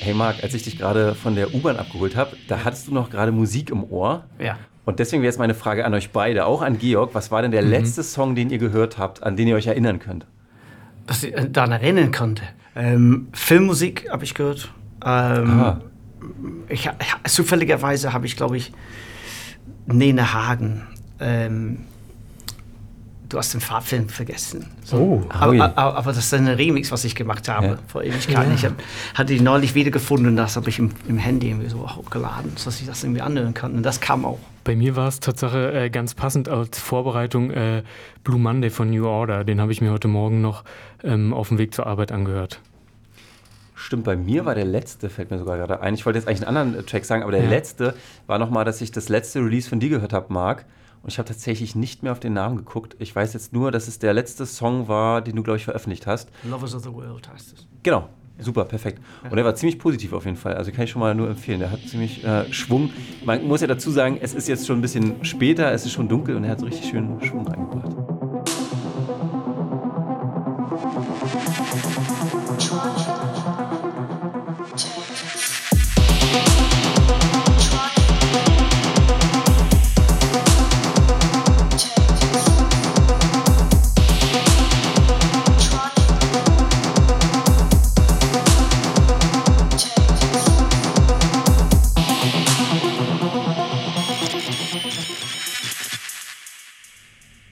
Hey Marc, als ich dich gerade von der U-Bahn abgeholt habe, da hattest du noch gerade Musik im Ohr. Ja. Und deswegen wäre jetzt meine Frage an euch beide, auch an Georg. Was war denn der mhm. letzte Song, den ihr gehört habt, an den ihr euch erinnern könnt? Was ich äh, daran erinnern konnte? Ähm, Filmmusik habe ich gehört. Ähm, ich, zufälligerweise habe ich, glaube ich, Nene Hagen. Ähm, du hast den Farbfilm vergessen. So. Oh, aber, aber, aber, das ist ein Remix, was ich gemacht habe ja. vor Ewigkeiten. Ja. Ich hab, hatte die neulich wiedergefunden und das habe ich im, im, Handy irgendwie so hochgeladen, sodass ich das irgendwie anhören kann. Und das kam auch. Bei mir war es Tatsache äh, ganz passend als Vorbereitung äh, Blue Monday von New Order. Den habe ich mir heute Morgen noch ähm, auf dem Weg zur Arbeit angehört. Stimmt, bei mir war der letzte, fällt mir sogar gerade ein. Ich wollte jetzt eigentlich einen anderen Track sagen, aber der ja. letzte war nochmal, dass ich das letzte Release von dir gehört habe, Marc. Und ich habe tatsächlich nicht mehr auf den Namen geguckt. Ich weiß jetzt nur, dass es der letzte Song war, den du, glaube ich, veröffentlicht hast. Lovers of the World heißt es. Genau, ja. super, perfekt. Und er war ziemlich positiv auf jeden Fall. Also kann ich schon mal nur empfehlen. Der hat ziemlich äh, Schwung. Man muss ja dazu sagen, es ist jetzt schon ein bisschen später, es ist schon dunkel und er hat so richtig schön Schwung reingebracht.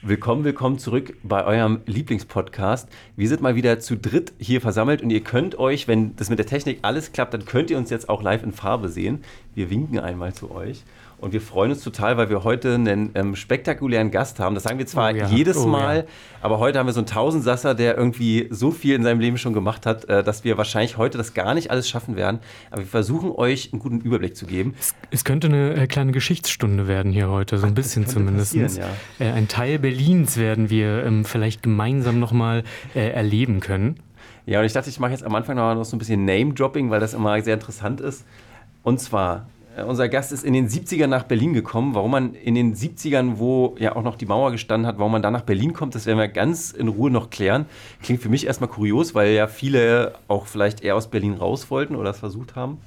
Willkommen, willkommen zurück bei eurem Lieblingspodcast. Wir sind mal wieder zu dritt hier versammelt und ihr könnt euch, wenn das mit der Technik alles klappt, dann könnt ihr uns jetzt auch live in Farbe sehen. Wir winken einmal zu euch. Und wir freuen uns total, weil wir heute einen ähm, spektakulären Gast haben. Das sagen wir zwar oh ja. jedes oh Mal, ja. aber heute haben wir so einen Tausendsasser, der irgendwie so viel in seinem Leben schon gemacht hat, äh, dass wir wahrscheinlich heute das gar nicht alles schaffen werden. Aber wir versuchen euch einen guten Überblick zu geben. Es, es könnte eine äh, kleine Geschichtsstunde werden hier heute, so ein Ach, bisschen zumindest. Ja. Äh, ein Teil Berlins werden wir ähm, vielleicht gemeinsam nochmal äh, erleben können. Ja, und ich dachte, ich mache jetzt am Anfang noch so ein bisschen Name-Dropping, weil das immer sehr interessant ist. Und zwar unser Gast ist in den 70ern nach Berlin gekommen. Warum man in den 70ern, wo ja auch noch die Mauer gestanden hat, warum man da nach Berlin kommt, das werden wir ganz in Ruhe noch klären. Klingt für mich erstmal kurios, weil ja viele auch vielleicht eher aus Berlin raus wollten oder es versucht haben.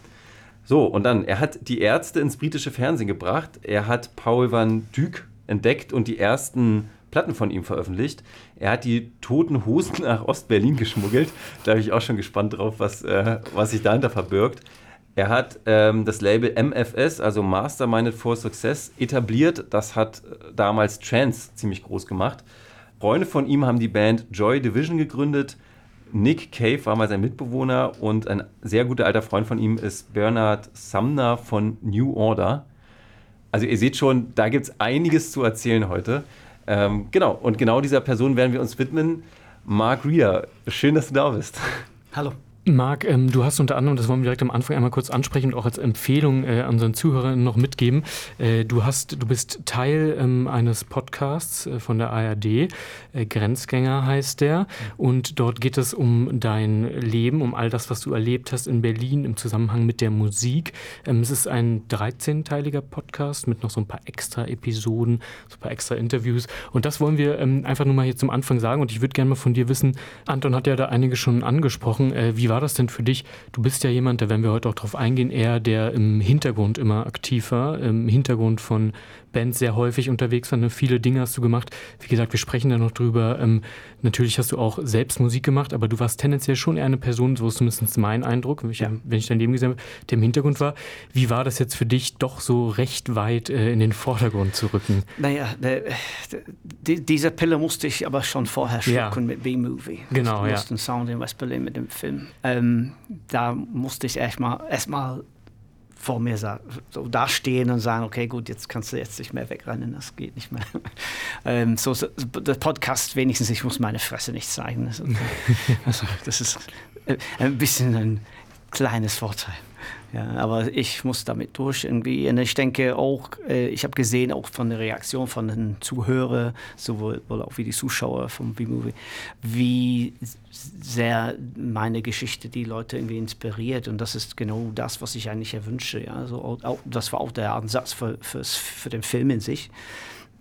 So, und dann, er hat die Ärzte ins britische Fernsehen gebracht. Er hat Paul van Dyk entdeckt und die ersten Platten von ihm veröffentlicht. Er hat die toten Hosen nach Ostberlin geschmuggelt. Da bin ich auch schon gespannt drauf, was, äh, was sich dahinter verbirgt. Er hat ähm, das Label MFS, also Masterminded for Success, etabliert. Das hat äh, damals Trance ziemlich groß gemacht. Freunde von ihm haben die Band Joy Division gegründet. Nick Cave war mal sein Mitbewohner und ein sehr guter alter Freund von ihm ist Bernard Sumner von New Order. Also ihr seht schon, da gibt es einiges zu erzählen heute. Ähm, genau, und genau dieser Person werden wir uns widmen. Mark Reeder, schön, dass du da bist. Hallo. Marc, ähm, du hast unter anderem, das wollen wir direkt am Anfang einmal kurz ansprechen und auch als Empfehlung äh, unseren Zuhörern noch mitgeben. Äh, du hast, du bist Teil ähm, eines Podcasts äh, von der ARD, äh, Grenzgänger heißt der, und dort geht es um dein Leben, um all das, was du erlebt hast in Berlin im Zusammenhang mit der Musik. Ähm, es ist ein 13-teiliger Podcast mit noch so ein paar extra Episoden, so ein paar extra Interviews. Und das wollen wir ähm, einfach nur mal hier zum Anfang sagen. Und ich würde gerne mal von dir wissen, Anton hat ja da einige schon angesprochen. Äh, wie war das denn für dich? Du bist ja jemand, da werden wir heute auch drauf eingehen, eher der im Hintergrund immer aktiv war, im Hintergrund von Bands sehr häufig unterwegs war. Ne? Viele Dinge hast du gemacht. Wie gesagt, wir sprechen da noch drüber. Ähm, natürlich hast du auch selbst Musik gemacht, aber du warst tendenziell schon eher eine Person, so ist zumindest mein Eindruck, wenn ich, ja. wenn ich dein Leben gesehen habe, der im Hintergrund war. Wie war das jetzt für dich, doch so recht weit äh, in den Vordergrund zu rücken? Naja, ne, die, diese Pille musste ich aber schon vorher schlucken ja. mit B-Movie. Genau, ja. Den Sound in West-Berlin mit dem Film. Ähm, da musste ich erstmal erstmal vor mir so dastehen und sagen, okay, gut, jetzt kannst du jetzt nicht mehr wegrennen, das geht nicht mehr. ähm, so, so, der Podcast wenigstens, ich muss meine Fresse nicht zeigen. Also, das ist äh, ein bisschen ein kleines Vorteil. Ja, aber ich muss damit durch irgendwie. Und ich denke auch, äh, ich habe gesehen, auch von der Reaktion von den Zuhörern, sowohl auch wie die Zuschauer vom B-Movie, wie sehr meine Geschichte die Leute irgendwie inspiriert. Und das ist genau das, was ich eigentlich erwünsche. Ja? Also auch, das war auch der Ansatz für, für, für den Film in sich.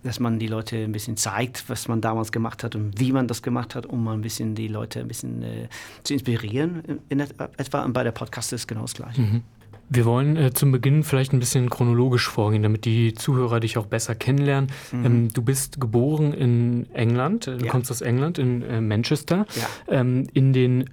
Dass man die Leute ein bisschen zeigt, was man damals gemacht hat und wie man das gemacht hat, um mal ein bisschen die Leute ein bisschen äh, zu inspirieren in, in etwa. Und bei der Podcast ist genau das Gleiche. Mhm. Wir wollen äh, zum Beginn vielleicht ein bisschen chronologisch vorgehen, damit die Zuhörer dich auch besser kennenlernen. Mhm. Ähm, du bist geboren in England, äh, du ja. kommst aus England, in äh, Manchester. Ja. Ähm, in den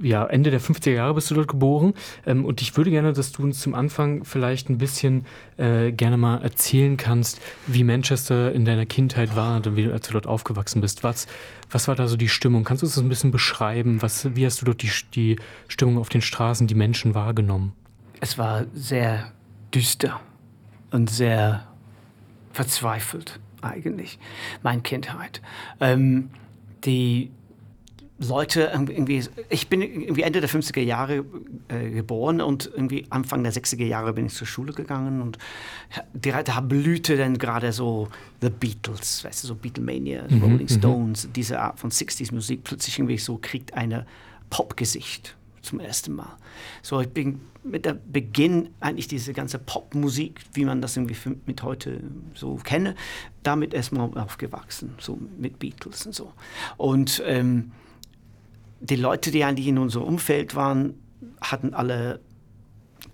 ja, Ende der 50er Jahre bist du dort geboren. Ähm, und ich würde gerne, dass du uns zum Anfang vielleicht ein bisschen äh, gerne mal erzählen kannst, wie Manchester in deiner Kindheit war wie, als du dort aufgewachsen bist. Was, was war da so die Stimmung? Kannst du uns das ein bisschen beschreiben? Was, wie hast du dort die, die Stimmung auf den Straßen, die Menschen wahrgenommen? Es war sehr düster und sehr verzweifelt eigentlich, meine Kindheit. Ähm, die Leute irgendwie, ich bin irgendwie Ende der 50er Jahre äh, geboren und irgendwie Anfang der 60er Jahre bin ich zur Schule gegangen und da blühte dann gerade so The Beatles, weißt du, so Beatlemania, mhm, Rolling mhm. Stones, diese Art von 60s Musik plötzlich irgendwie so kriegt eine Popgesicht zum ersten Mal. So, ich bin mit der Beginn eigentlich diese ganze Popmusik, wie man das irgendwie mit heute so kenne, damit erstmal aufgewachsen, so mit Beatles und so. Und ähm, die Leute, die eigentlich in unserem Umfeld waren, hatten alle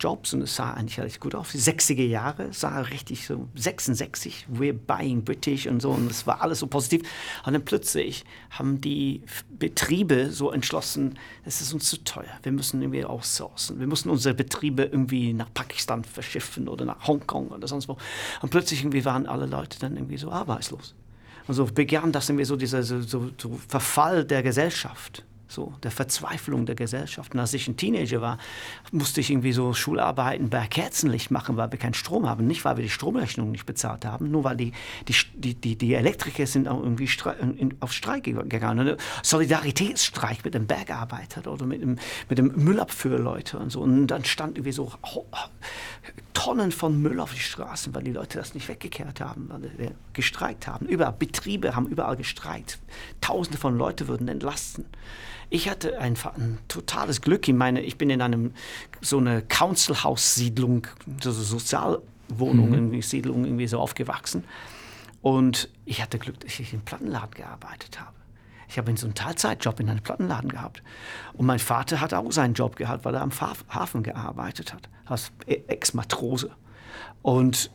Jobs und es sah eigentlich richtig gut aus. Die 60er Jahre sah richtig so 66, we're buying British und so und es war alles so positiv. Und dann plötzlich haben die Betriebe so entschlossen, es ist uns zu teuer, wir müssen irgendwie outsourcen. Wir müssen unsere Betriebe irgendwie nach Pakistan verschiffen oder nach Hongkong oder sonst wo. Und plötzlich irgendwie waren alle Leute dann irgendwie so arbeitslos. Und so begann das irgendwie so dieser so, so, so Verfall der Gesellschaft so der Verzweiflung der Gesellschaft. Und als ich ein Teenager war, musste ich irgendwie so Schularbeiten bei Kerzenlicht machen, weil wir keinen Strom haben. Nicht, weil wir die Stromrechnung nicht bezahlt haben, nur weil die, die, die, die Elektriker sind auch irgendwie auf Streik gegangen. Solidaritätsstreik mit den Bergarbeitern oder mit dem, mit dem Müllabführleute und so. Und dann stand irgendwie so Tonnen von Müll auf die Straßen, weil die Leute das nicht weggekehrt haben, weil sie gestreikt haben. Überall Betriebe haben überall gestreikt. Tausende von Leuten würden entlasten. Ich hatte einfach ein totales Glück. Ich meine, ich bin in einem so eine Council House Siedlung, so eine Sozialwohnung, mhm. Siedlung irgendwie so aufgewachsen. Und ich hatte Glück, dass ich im Plattenladen gearbeitet habe. Ich habe so einen Teilzeitjob in einem Plattenladen gehabt. Und mein Vater hat auch seinen Job gehabt, weil er am Hafen gearbeitet hat, als Ex-Matrose. Und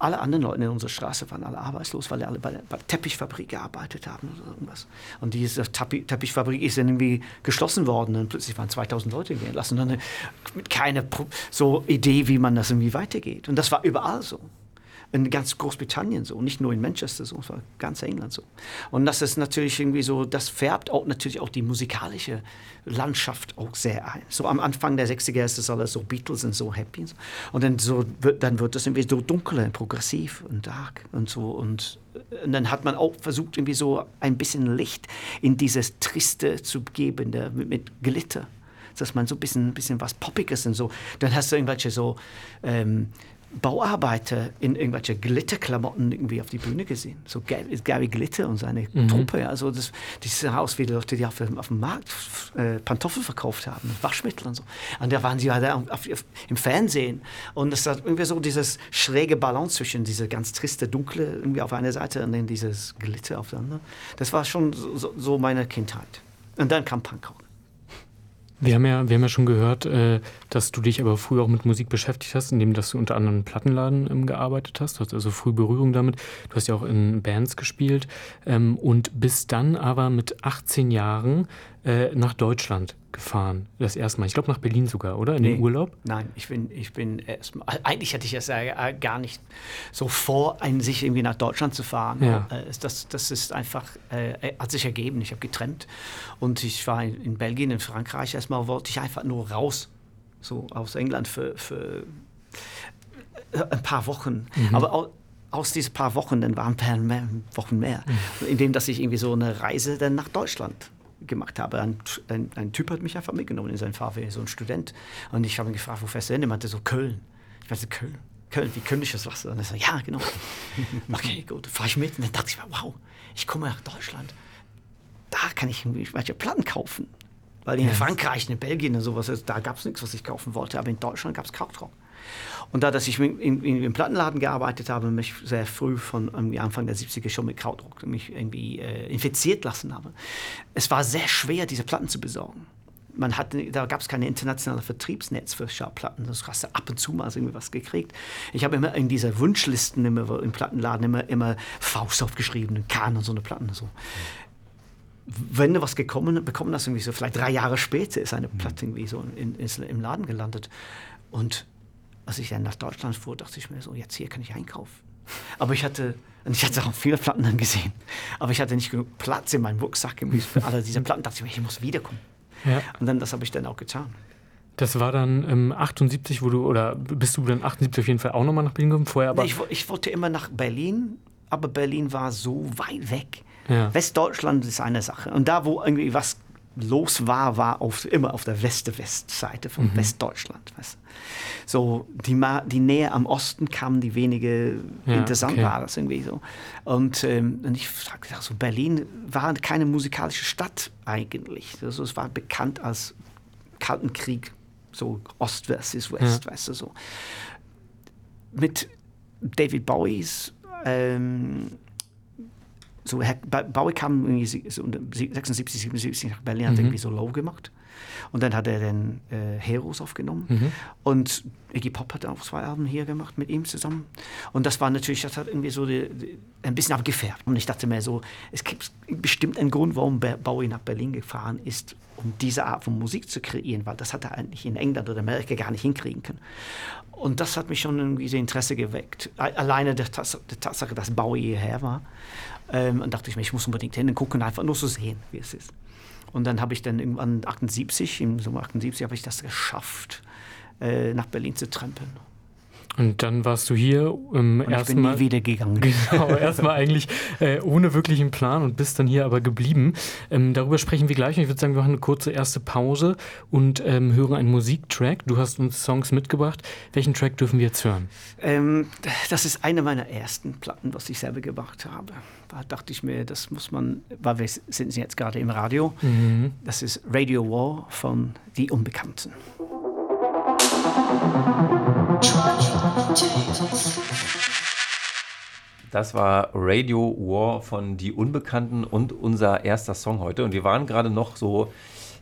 alle anderen Leute in unserer Straße waren alle arbeitslos, weil alle bei der, Teppichfabrik gearbeitet haben oder irgendwas. Und diese Teppichfabrik ist dann irgendwie geschlossen worden und plötzlich waren 2000 Leute gelassen. Und dann mit keiner so Idee, wie man das irgendwie weitergeht. Und das war überall so in ganz Großbritannien so, nicht nur in Manchester so, war ganz England so. Und das ist natürlich irgendwie so, das färbt auch natürlich auch die musikalische Landschaft auch sehr ein. So am Anfang der 60er ist das alles so Beatles und so happy und, so. und dann, so, dann wird das irgendwie so dunkler, progressiv und dark und so und, und dann hat man auch versucht irgendwie so ein bisschen Licht in dieses Triste zu geben, mit, mit Glitter dass man so ein bisschen, bisschen was Poppiges und so. Dann hast du irgendwelche so ähm, Bauarbeiter in irgendwelche Glitterklamotten irgendwie auf die Bühne gesehen. So Gary Glitter und seine mhm. Truppe. Also das, das sah aus wie die Leute, die auf, auf dem Markt äh, Pantoffel verkauft haben, Waschmittel und so. Und da waren sie halt auf, auf, im Fernsehen. Und es hat irgendwie so dieses schräge Balance zwischen dieser ganz triste, dunkle irgendwie auf einer Seite und dann dieses Glitter auf der anderen. Das war schon so, so meine Kindheit. Und dann kam Punkrock. Wir haben ja, wir haben ja schon gehört, äh, dass du dich aber früh auch mit Musik beschäftigt hast, indem dass du unter anderem Plattenladen ähm, gearbeitet hast. Du hast also früh Berührung damit. Du hast ja auch in Bands gespielt ähm, und bist dann aber mit 18 Jahren äh, nach Deutschland gefahren. Das erste Mal. Ich glaube nach Berlin sogar, oder? In nee, den Urlaub? Nein, ich bin, ich bin erstmal. Eigentlich hatte ich es ja gar nicht so vor, einen, sich irgendwie nach Deutschland zu fahren. Ja. Äh, das, das ist einfach, äh, hat sich ergeben. Ich habe getrennt und ich war in, in, Belgien, in Frankreich. Erstmal wollte ich einfach nur raus, so aus England für, für äh, ein paar Wochen. Mhm. Aber auch, aus diesen paar Wochen, dann waren ein paar mehr, Wochen mehr, mhm. indem dass ich irgendwie so eine Reise dann nach Deutschland gemacht habe. Ein, ein, ein, Typ hat mich einfach mitgenommen in sein Fahrweg, so ein Student. Und ich habe ihn gefragt, wo fährst du hin? Er meinte so, Köln. Ich meinte, Köln. Köln, wie Köln ist das Wasser? Und er sagt, ja, genau. okay, gut, fahre ich mit. Und dann dachte ich mir, wow, ich komme nach Deutschland. Da kann ich irgendwelche Platten kaufen. Weil in yes. Frankreich, in Belgien und sowas, da gab es nichts, was ich kaufen wollte. Aber in Deutschland gab es Krautrock. Und da, dass ich in, in, im Plattenladen gearbeitet habe, mich sehr früh von Anfang der 70er schon mit Krautrock mich irgendwie äh, infiziert lassen habe, es war sehr schwer, diese Platten zu besorgen. Man hatte, da gab es kein internationales Vertriebsnetz für Schallplatten. Das hast du ab und zu mal irgendwie was gekriegt. Ich habe immer in dieser Wunschlisten immer im Plattenladen immer, immer Faust aufgeschrieben, Kahn und so eine Platten. So wenn du was gekommen, bekommen hast, irgendwie so vielleicht drei Jahre später ist eine Platte irgendwie so in, in, im Laden gelandet. Und als ich dann nach Deutschland fuhr, dachte ich mir so, jetzt hier kann ich einkaufen. Aber ich hatte, und ich hatte auch viele Platten dann gesehen, aber ich hatte nicht genug Platz in meinem Rucksack für alle diese Platten. dachte ich mir, ich muss wiederkommen. Ja. Und dann, das habe ich dann auch getan. Das war dann ähm, 78, wo du, oder bist du dann 78 auf jeden Fall auch nochmal nach Berlin gekommen? Vorher aber. Nee, ich, ich wollte immer nach Berlin, aber Berlin war so weit weg. Ja. Westdeutschland ist eine Sache. Und da, wo irgendwie was los war, war auf, immer auf der West-West-Seite von mhm. Westdeutschland. Weißt So die, die Nähe am Osten kam, die wenige ja, interessant okay. war das irgendwie so. Und, ähm, und ich sagte so, Berlin war keine musikalische Stadt eigentlich. Also es war bekannt als Kalten Krieg, so Ost versus West, ja. weißt du so. Mit David Bowies ähm, so Bowie kam irgendwie so 76, 77 nach Berlin, mhm. hat irgendwie so Low gemacht. Und dann hat er den äh, Heroes aufgenommen. Mhm. Und Iggy Pop hat auch zwei Alben hier gemacht mit ihm zusammen. Und das war natürlich, das hat irgendwie so die, die, ein bisschen abgefärbt. Und ich dachte mir so, es gibt bestimmt einen Grund, warum Bowie nach Berlin gefahren ist, um diese Art von Musik zu kreieren, weil das hat er eigentlich in England oder Amerika gar nicht hinkriegen können. Und das hat mich schon irgendwie so Interesse geweckt. Alleine der, Tatsache, dass Bowie hierher war. Ähm, und dachte ich mir, ich muss unbedingt hin und gucken, einfach nur so sehen, wie es ist. Und dann habe ich dann irgendwann 78, im Sommer 78, habe ich das geschafft, äh, nach Berlin zu trampeln. Und dann warst du hier Mal. nie wieder gegangen. Genau, erstmal eigentlich äh, ohne wirklichen Plan und bist dann hier aber geblieben. Ähm, darüber sprechen wir gleich. Und ich würde sagen, wir machen eine kurze erste Pause und ähm, hören einen Musiktrack. Du hast uns Songs mitgebracht. Welchen Track dürfen wir jetzt hören? Ähm, das ist eine meiner ersten Platten, was ich selber gemacht habe. Da dachte ich mir, das muss man, weil wir sind jetzt gerade im Radio. Mhm. Das ist Radio War von Die Unbekannten. Das war Radio War von Die Unbekannten und unser erster Song heute. Und wir waren gerade noch so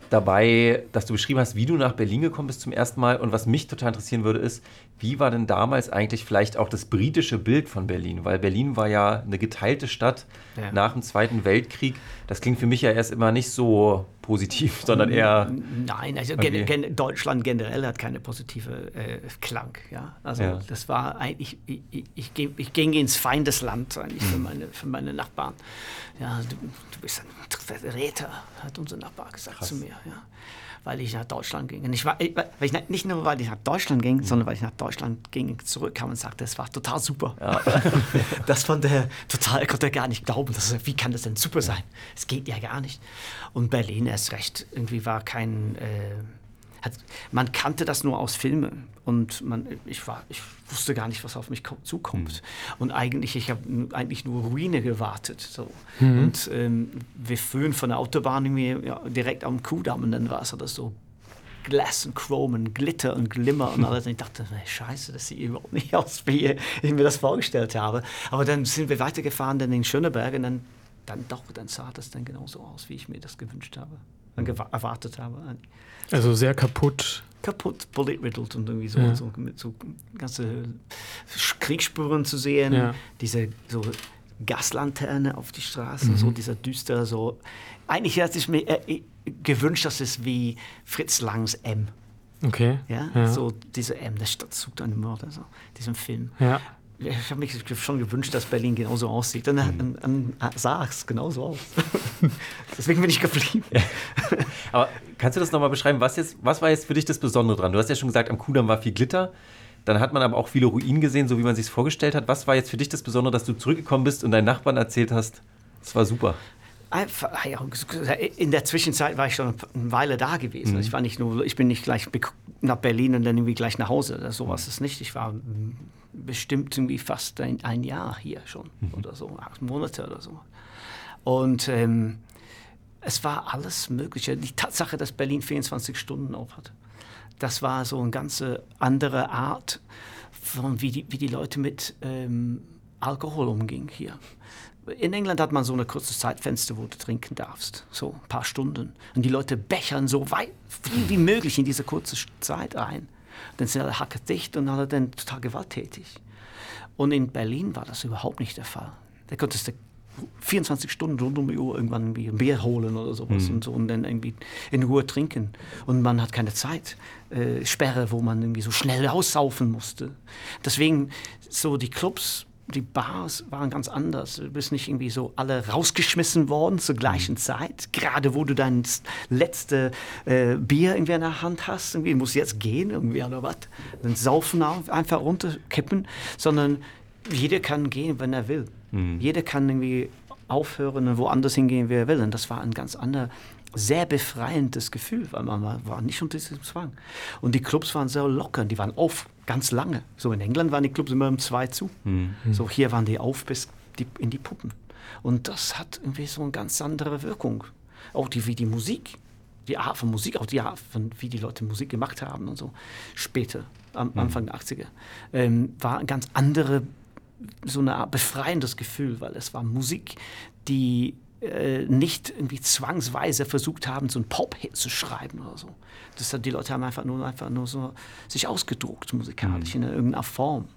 dabei, dass du beschrieben hast, wie du nach Berlin gekommen bist zum ersten Mal. Und was mich total interessieren würde, ist, wie war denn damals eigentlich vielleicht auch das britische Bild von Berlin? Weil Berlin war ja eine geteilte Stadt ja. nach dem Zweiten Weltkrieg. Das klingt für mich ja erst immer nicht so positiv, sondern eher. Nein, also gen gen Deutschland generell hat keine positive äh, Klang. Ja? Also ja. das war eigentlich, ich, ich, ich, ich ging ins Feindesland eigentlich für, hm. meine, für meine Nachbarn. Ja, du, du bist ein Verräter, hat unser Nachbar gesagt Krass. zu mir. Ja weil ich nach Deutschland ging. Und ich war, weil ich, nicht nur, weil ich nach Deutschland ging, mhm. sondern weil ich nach Deutschland ging, zurückkam und sagte, es war total super. Ja. das fand er total, er konnte gar nicht glauben. Dass, wie kann das denn super sein? Es geht ja gar nicht. Und Berlin erst recht, irgendwie war kein... Äh, man kannte das nur aus Filmen und man, ich, war, ich wusste gar nicht, was auf mich zukommt. Mhm. Und eigentlich, ich habe eigentlich nur Ruine gewartet. So. Mhm. Und ähm, wir fuhren von der Autobahn irgendwie, ja, direkt am Kuhdamm und dann war es das so Glas und Chrome und Glitter und Glimmer und alles. Und ich dachte, scheiße, das sieht überhaupt nicht aus, wie ich mir das vorgestellt habe. Aber dann sind wir weitergefahren dann in Schöneberg und dann, dann doch, dann sah das dann genauso aus, wie ich mir das gewünscht habe, dann erwartet habe. Also sehr kaputt. Kaputt, bullet-riddled und irgendwie so, ja. so, mit so ganze Kriegsspuren zu sehen, ja. diese so Gaslanterne auf die Straße, mhm. so dieser düster, so. Eigentlich hätte ich mir äh, gewünscht, dass es wie Fritz Langs M. Okay. Ja, ja. so diese M, der Stadt sucht einen Mörder, so, diesem Film. Ja ich habe mich schon gewünscht, dass Berlin genauso aussieht. Dann, dann, dann sah es genauso aus. Deswegen bin ich geblieben. Ja. Aber kannst du das nochmal beschreiben? Was, jetzt, was war jetzt für dich das Besondere dran? Du hast ja schon gesagt, am Kudamm war viel Glitter. Dann hat man aber auch viele Ruinen gesehen, so wie man sich vorgestellt hat. Was war jetzt für dich das Besondere, dass du zurückgekommen bist und deinen Nachbarn erzählt hast? Es war super. In der Zwischenzeit war ich schon eine Weile da gewesen. Mhm. Ich war nicht nur, ich bin nicht gleich nach Berlin und dann irgendwie gleich nach Hause. So war es nicht. Ich war bestimmt irgendwie fast ein, ein Jahr hier schon mhm. oder so, acht Monate oder so. Und ähm, es war alles Mögliche. Die Tatsache, dass Berlin 24 Stunden auf hat. Das war so eine ganz andere Art, von wie, die, wie die Leute mit ähm, Alkohol umgingen hier. In England hat man so eine kurze Zeitfenster, wo du trinken darfst, so ein paar Stunden. Und die Leute bechern so weit wie, wie möglich in diese kurze Zeit ein. Dann sind alle hackedicht und alle dann total gewalttätig. Und in Berlin war das überhaupt nicht der Fall. Da konntest du 24 Stunden rund um die Uhr irgendwann irgendwie ein Bier holen oder sowas mhm. und so und dann irgendwie in Ruhe trinken. Und man hat keine Zeit. Äh, Sperre, wo man irgendwie so schnell aussaufen musste. Deswegen so die Clubs die Bars waren ganz anders. Du bist nicht irgendwie so alle rausgeschmissen worden zur gleichen mhm. Zeit. Gerade wo du dein letzte äh, Bier irgendwie in der Hand hast, irgendwie musst du jetzt gehen, irgendwie oder was. Dann saufen einfach runterkippen, sondern jeder kann gehen, wenn er will. Mhm. Jeder kann irgendwie aufhören und woanders hingehen, wie er will. Und das war ein ganz anderer sehr befreiendes Gefühl, weil man war nicht unter diesem Zwang. Und die Clubs waren sehr locker, die waren auf ganz lange. So in England waren die Clubs immer um zwei zu. Mhm. So hier waren die auf bis die, in die Puppen. Und das hat irgendwie so eine ganz andere Wirkung. Auch die, wie die Musik, die Art von Musik, auch die Art von, wie die Leute Musik gemacht haben und so. Später, am mhm. Anfang der 80er, ähm, war eine ganz andere, so eine Art befreiendes Gefühl, weil es war Musik, die äh, nicht irgendwie zwangsweise versucht haben, so einen Pop-Hit zu schreiben oder so. Das, die Leute haben einfach nur, einfach nur so sich ausgedruckt musikalisch mhm. in irgendeiner Form.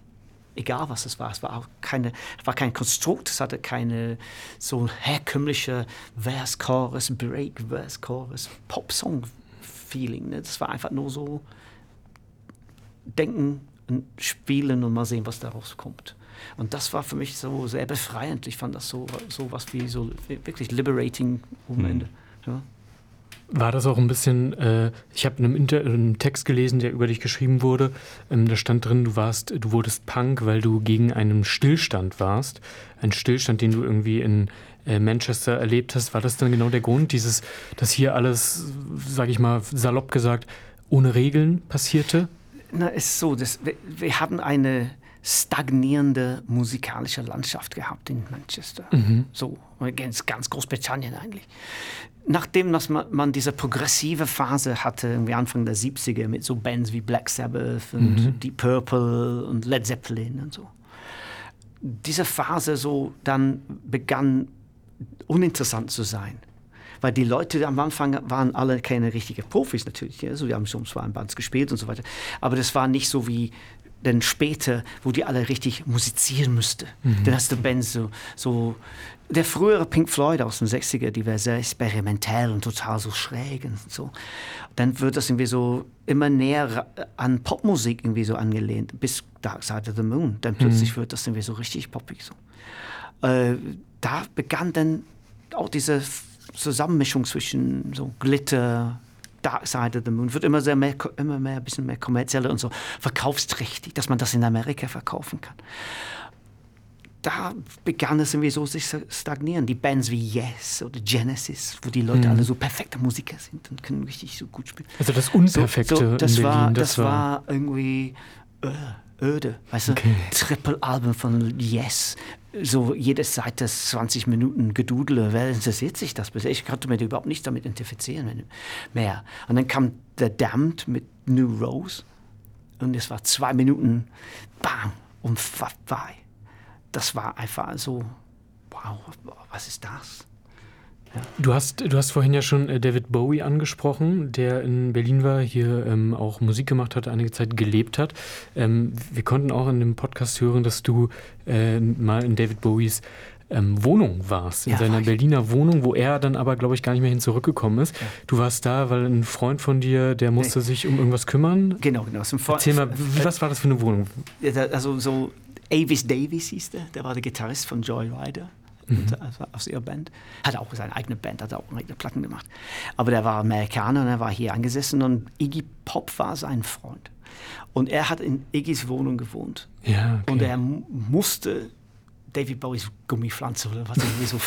Egal was es war, es war auch keine, war kein Konstrukt, es hatte keine so herkömmliche Vers, Chorus, Break, Vers, Chorus, Pop-Song-Feeling. Ne? Das war einfach nur so denken und spielen und mal sehen, was daraus kommt. Und das war für mich so sehr befreiend. Ich fand das so, so was wie so wirklich liberating am mhm. Ende. Ja. War das auch ein bisschen, äh, ich habe in einem, Text gelesen, der über dich geschrieben wurde, ähm, da stand drin, du warst, du wurdest Punk, weil du gegen einen Stillstand warst. Ein Stillstand, den du irgendwie in äh, Manchester erlebt hast. War das dann genau der Grund, dieses, dass hier alles, sage ich mal, salopp gesagt, ohne Regeln passierte? Na, es ist so, dass wir, wir haben eine stagnierende musikalische Landschaft gehabt in Manchester. Mhm. So, ganz, ganz Großbritannien eigentlich. Nachdem dass man, man, diese progressive Phase hatte, irgendwie Anfang der 70er, mit so Bands wie Black Sabbath und mhm. Deep Purple und Led Zeppelin und so. Diese Phase so dann begann uninteressant zu sein weil die Leute am Anfang waren alle keine richtigen Profis natürlich. Also wir haben schon zwar in Bands gespielt und so weiter, aber das war nicht so wie dann später, wo die alle richtig musizieren müsste. Mhm. Dann hast du Band so, so, der frühere Pink Floyd aus den 60er, die war sehr experimentell und total so schräg und so. Dann wird das irgendwie so immer näher an Popmusik irgendwie so angelehnt, bis Dark Side of the Moon. Dann plötzlich mhm. wird das irgendwie so richtig poppig so. Äh, da begann dann auch diese Zusammenmischung zwischen so Glitter, Dark Side of the Moon wird immer sehr mehr, immer mehr, ein bisschen mehr kommerzieller und so verkaufsträchtig, dass man das in Amerika verkaufen kann. Da begann es irgendwie so sich zu stagnieren. Die Bands wie Yes oder Genesis, wo die Leute mhm. alle so perfekte Musiker sind und können richtig so gut spielen. Also das Unperfekte so, so, das in Berlin, war, das, das war, irgendwie äh, öde. Weißt du, okay. Triple-Album von Yes so jede Seite 20 Minuten gedudle, wer interessiert sich das? Ich konnte mir überhaupt nicht damit identifizieren mehr. Und dann kam The Damned mit New Rose und es war zwei Minuten, bam, und vorbei. Das war einfach so, wow, was ist das? Du hast, du hast vorhin ja schon äh, David Bowie angesprochen, der in Berlin war, hier ähm, auch Musik gemacht hat, einige Zeit gelebt hat. Ähm, wir konnten auch in dem Podcast hören, dass du äh, mal in David Bowies ähm, Wohnung warst, in ja, seiner war Berliner Wohnung, wo er dann aber, glaube ich, gar nicht mehr hin zurückgekommen ist. Ja. Du warst da, weil ein Freund von dir, der musste nee. sich um irgendwas kümmern. Genau, genau. Erzähl mal, was war das für eine Wohnung? Also so Avis Davis hieß der, der war der Gitarrist von Joy Rider mhm. also aus ihrer Band. Hat auch seine eigene Band, hat auch eigene Platten gemacht. Aber der war Amerikaner und er war hier angesessen und Iggy Pop war sein Freund. Und er hat in Iggys Wohnung gewohnt. Ja, okay. Und er musste David Bowies Gummipflanze oder was irgendwie so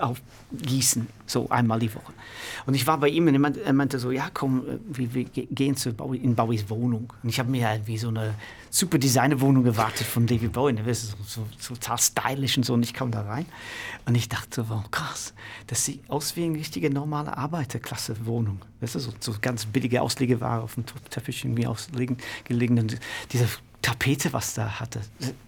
aufgießen, so einmal die Woche. Und ich war bei ihm und er meinte, so, ja komm, wir, wir gehen zu Bowie, in Bowies Wohnung. Und ich habe mir irgendwie so eine super Designerwohnung gewartet von David Bowie. Und so, so, total stylisch und so. Und ich kam da rein und ich dachte, wow, krass, das sieht aus wie eine richtige normale Arbeiterklasse-Wohnung. Das ist so, so ganz billige Auslegeware auf dem Teppich irgendwie auslegen, gelegen. Und diese Tapete, was da hatte,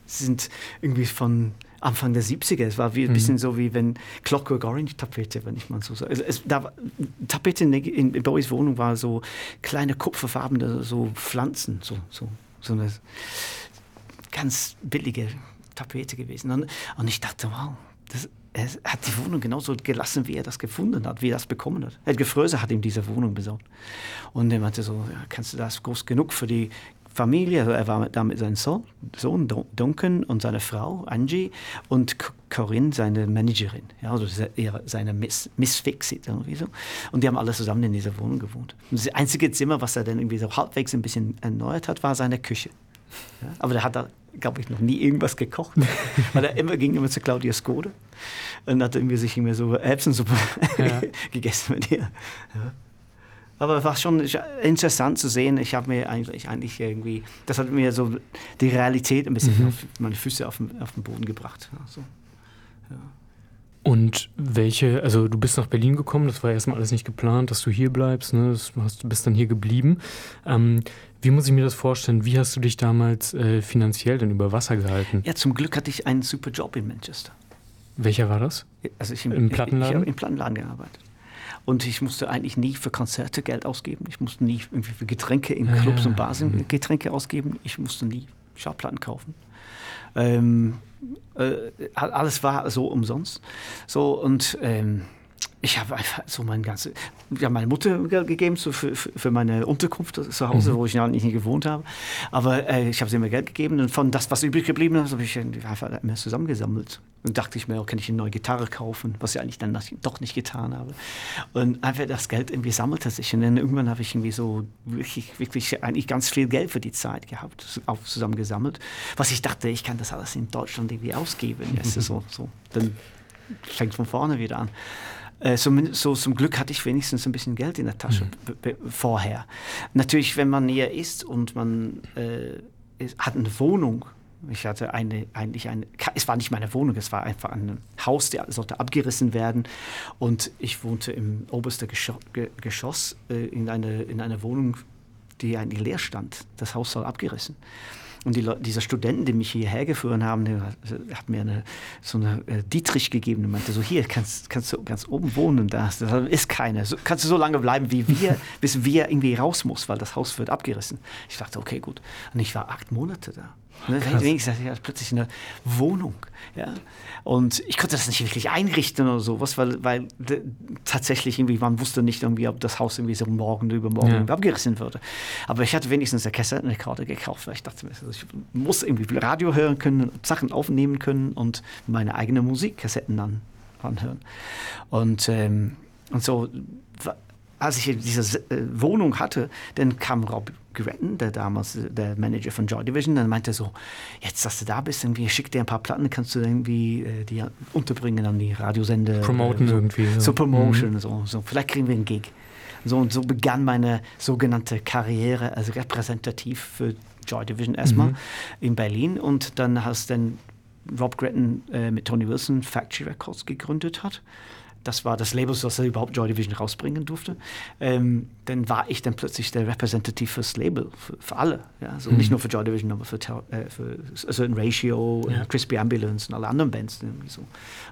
sind irgendwie von Anfang der 70er. Es war wie, ein mhm. bisschen so wie wenn Clockwork Orange Tapete, wenn ich mal so sage. Es, da, Tapete in, in, in Bowies Wohnung war so kleine kupferfarbene so Pflanzen, so, so, so eine ganz billige Tapete gewesen. Und, und ich dachte, wow, das, er hat die Wohnung genauso gelassen, wie er das gefunden hat, wie er das bekommen hat. Edgar Fröse hat ihm diese Wohnung besorgt. Und er meinte so, ja, kannst du das groß genug für die Familie, also er war da mit seinem Sohn, Sohn Duncan und seiner Frau Angie und Corinne, seine Managerin, ja, also seine Miss, Miss Fixit irgendwie so. Und die haben alle zusammen in dieser Wohnung gewohnt. Und das einzige Zimmer, was er dann irgendwie so halbwegs ein bisschen erneuert hat, war seine Küche. Ja, aber der hat da, glaube ich, noch nie irgendwas gekocht. Weil er immer ging immer zu Claudia Skode und hat irgendwie sich immer so Erbsensuppe ja. gegessen mit ihr. Ja. Aber es war schon interessant zu sehen. Ich habe mir eigentlich, eigentlich irgendwie, das hat mir so die Realität ein bisschen mhm. auf meine Füße auf den, auf den Boden gebracht. Also, ja. Und welche, also du bist nach Berlin gekommen, das war erstmal alles nicht geplant, dass du hier bleibst, ne? du hast, bist dann hier geblieben. Ähm, wie muss ich mir das vorstellen? Wie hast du dich damals äh, finanziell denn über Wasser gehalten? Ja, zum Glück hatte ich einen super Job in Manchester. Welcher war das? Also ich im, Im Plattenladen? Ich, ich habe im Plattenladen gearbeitet. Und ich musste eigentlich nie für Konzerte Geld ausgeben. Ich musste nie irgendwie für Getränke in Clubs ja. und Bars mhm. Getränke ausgeben. Ich musste nie Schallplatten kaufen. Ähm, äh, alles war so umsonst. So und ähm, ich habe einfach so mein ganzes, ja, meine Mutter gegeben so für, für meine Unterkunft zu Hause, mhm. wo ich noch nicht gewohnt habe. Aber äh, ich habe sie immer Geld gegeben und von das, was übrig geblieben ist, habe ich einfach immer zusammengesammelt. Und dachte ich mir, oh, kann ich eine neue Gitarre kaufen, was ich eigentlich dann doch nicht getan habe. Und einfach das Geld irgendwie sammelte sich. Und dann irgendwann habe ich irgendwie so wirklich, wirklich eigentlich ganz viel Geld für die Zeit gehabt, auch zusammengesammelt. Was ich dachte, ich kann das alles in Deutschland irgendwie ausgeben. Jetzt so, so. Dann fängt von vorne wieder an. Äh, so, so, zum Glück hatte ich wenigstens ein bisschen Geld in der Tasche mhm. vorher. Natürlich, wenn man näher ist und man äh, ist, hat eine Wohnung, ich hatte eine, eigentlich eine, es war nicht meine Wohnung, es war einfach ein Haus, der sollte abgerissen werden. Und ich wohnte im obersten Geschoss, Geschoss äh, in, eine, in einer Wohnung, die eigentlich leer stand. Das Haus soll abgerissen. Und die dieser Studenten, die mich hierher geführt haben, der hat mir eine, so eine äh, Dietrich gegeben und meinte so, hier kannst, kannst du ganz oben wohnen, da ist keine. So, kannst du so lange bleiben wie wir, bis wir irgendwie raus muss, weil das Haus wird abgerissen. Ich dachte, okay, gut. Und ich war acht Monate da. Ne, wenigstens ich plötzlich eine Wohnung. Ja? Und ich konnte das nicht wirklich einrichten oder sowas, weil, weil tatsächlich irgendwie, man wusste nicht irgendwie, ob das Haus irgendwie so morgen oder übermorgen ja. abgerissen würde. Aber ich hatte wenigstens eine Kassettenkarte gekauft, weil ich dachte, ich muss irgendwie Radio hören können, Sachen aufnehmen können und meine eigene Musikkassetten dann anhören. Und, ähm, und so als ich diese äh, Wohnung hatte, dann kam Rob Gretton, der damals äh, der Manager von Joy Division, dann meinte er so, jetzt, dass du da bist, irgendwie schick dir ein paar Platten, kannst du irgendwie äh, die unterbringen an die Radiosender. Promoten äh, so, irgendwie. So, so Promotion, mhm. so, so, vielleicht kriegen wir einen Gig. So und so begann meine sogenannte Karriere als repräsentativ für Joy Division erstmal mhm. in Berlin und dann hast dann Rob Gretton äh, mit Tony Wilson Factory Records gegründet hat das war das Label, das er überhaupt Joy Division rausbringen durfte, ähm, dann war ich dann plötzlich der Repräsentativ fürs Label, für, für alle. Ja? Also mhm. Nicht nur für Joy Division, aber für, äh, für also in Ratio, ja. Crispy Ambulance und alle anderen Bands. Irgendwie so.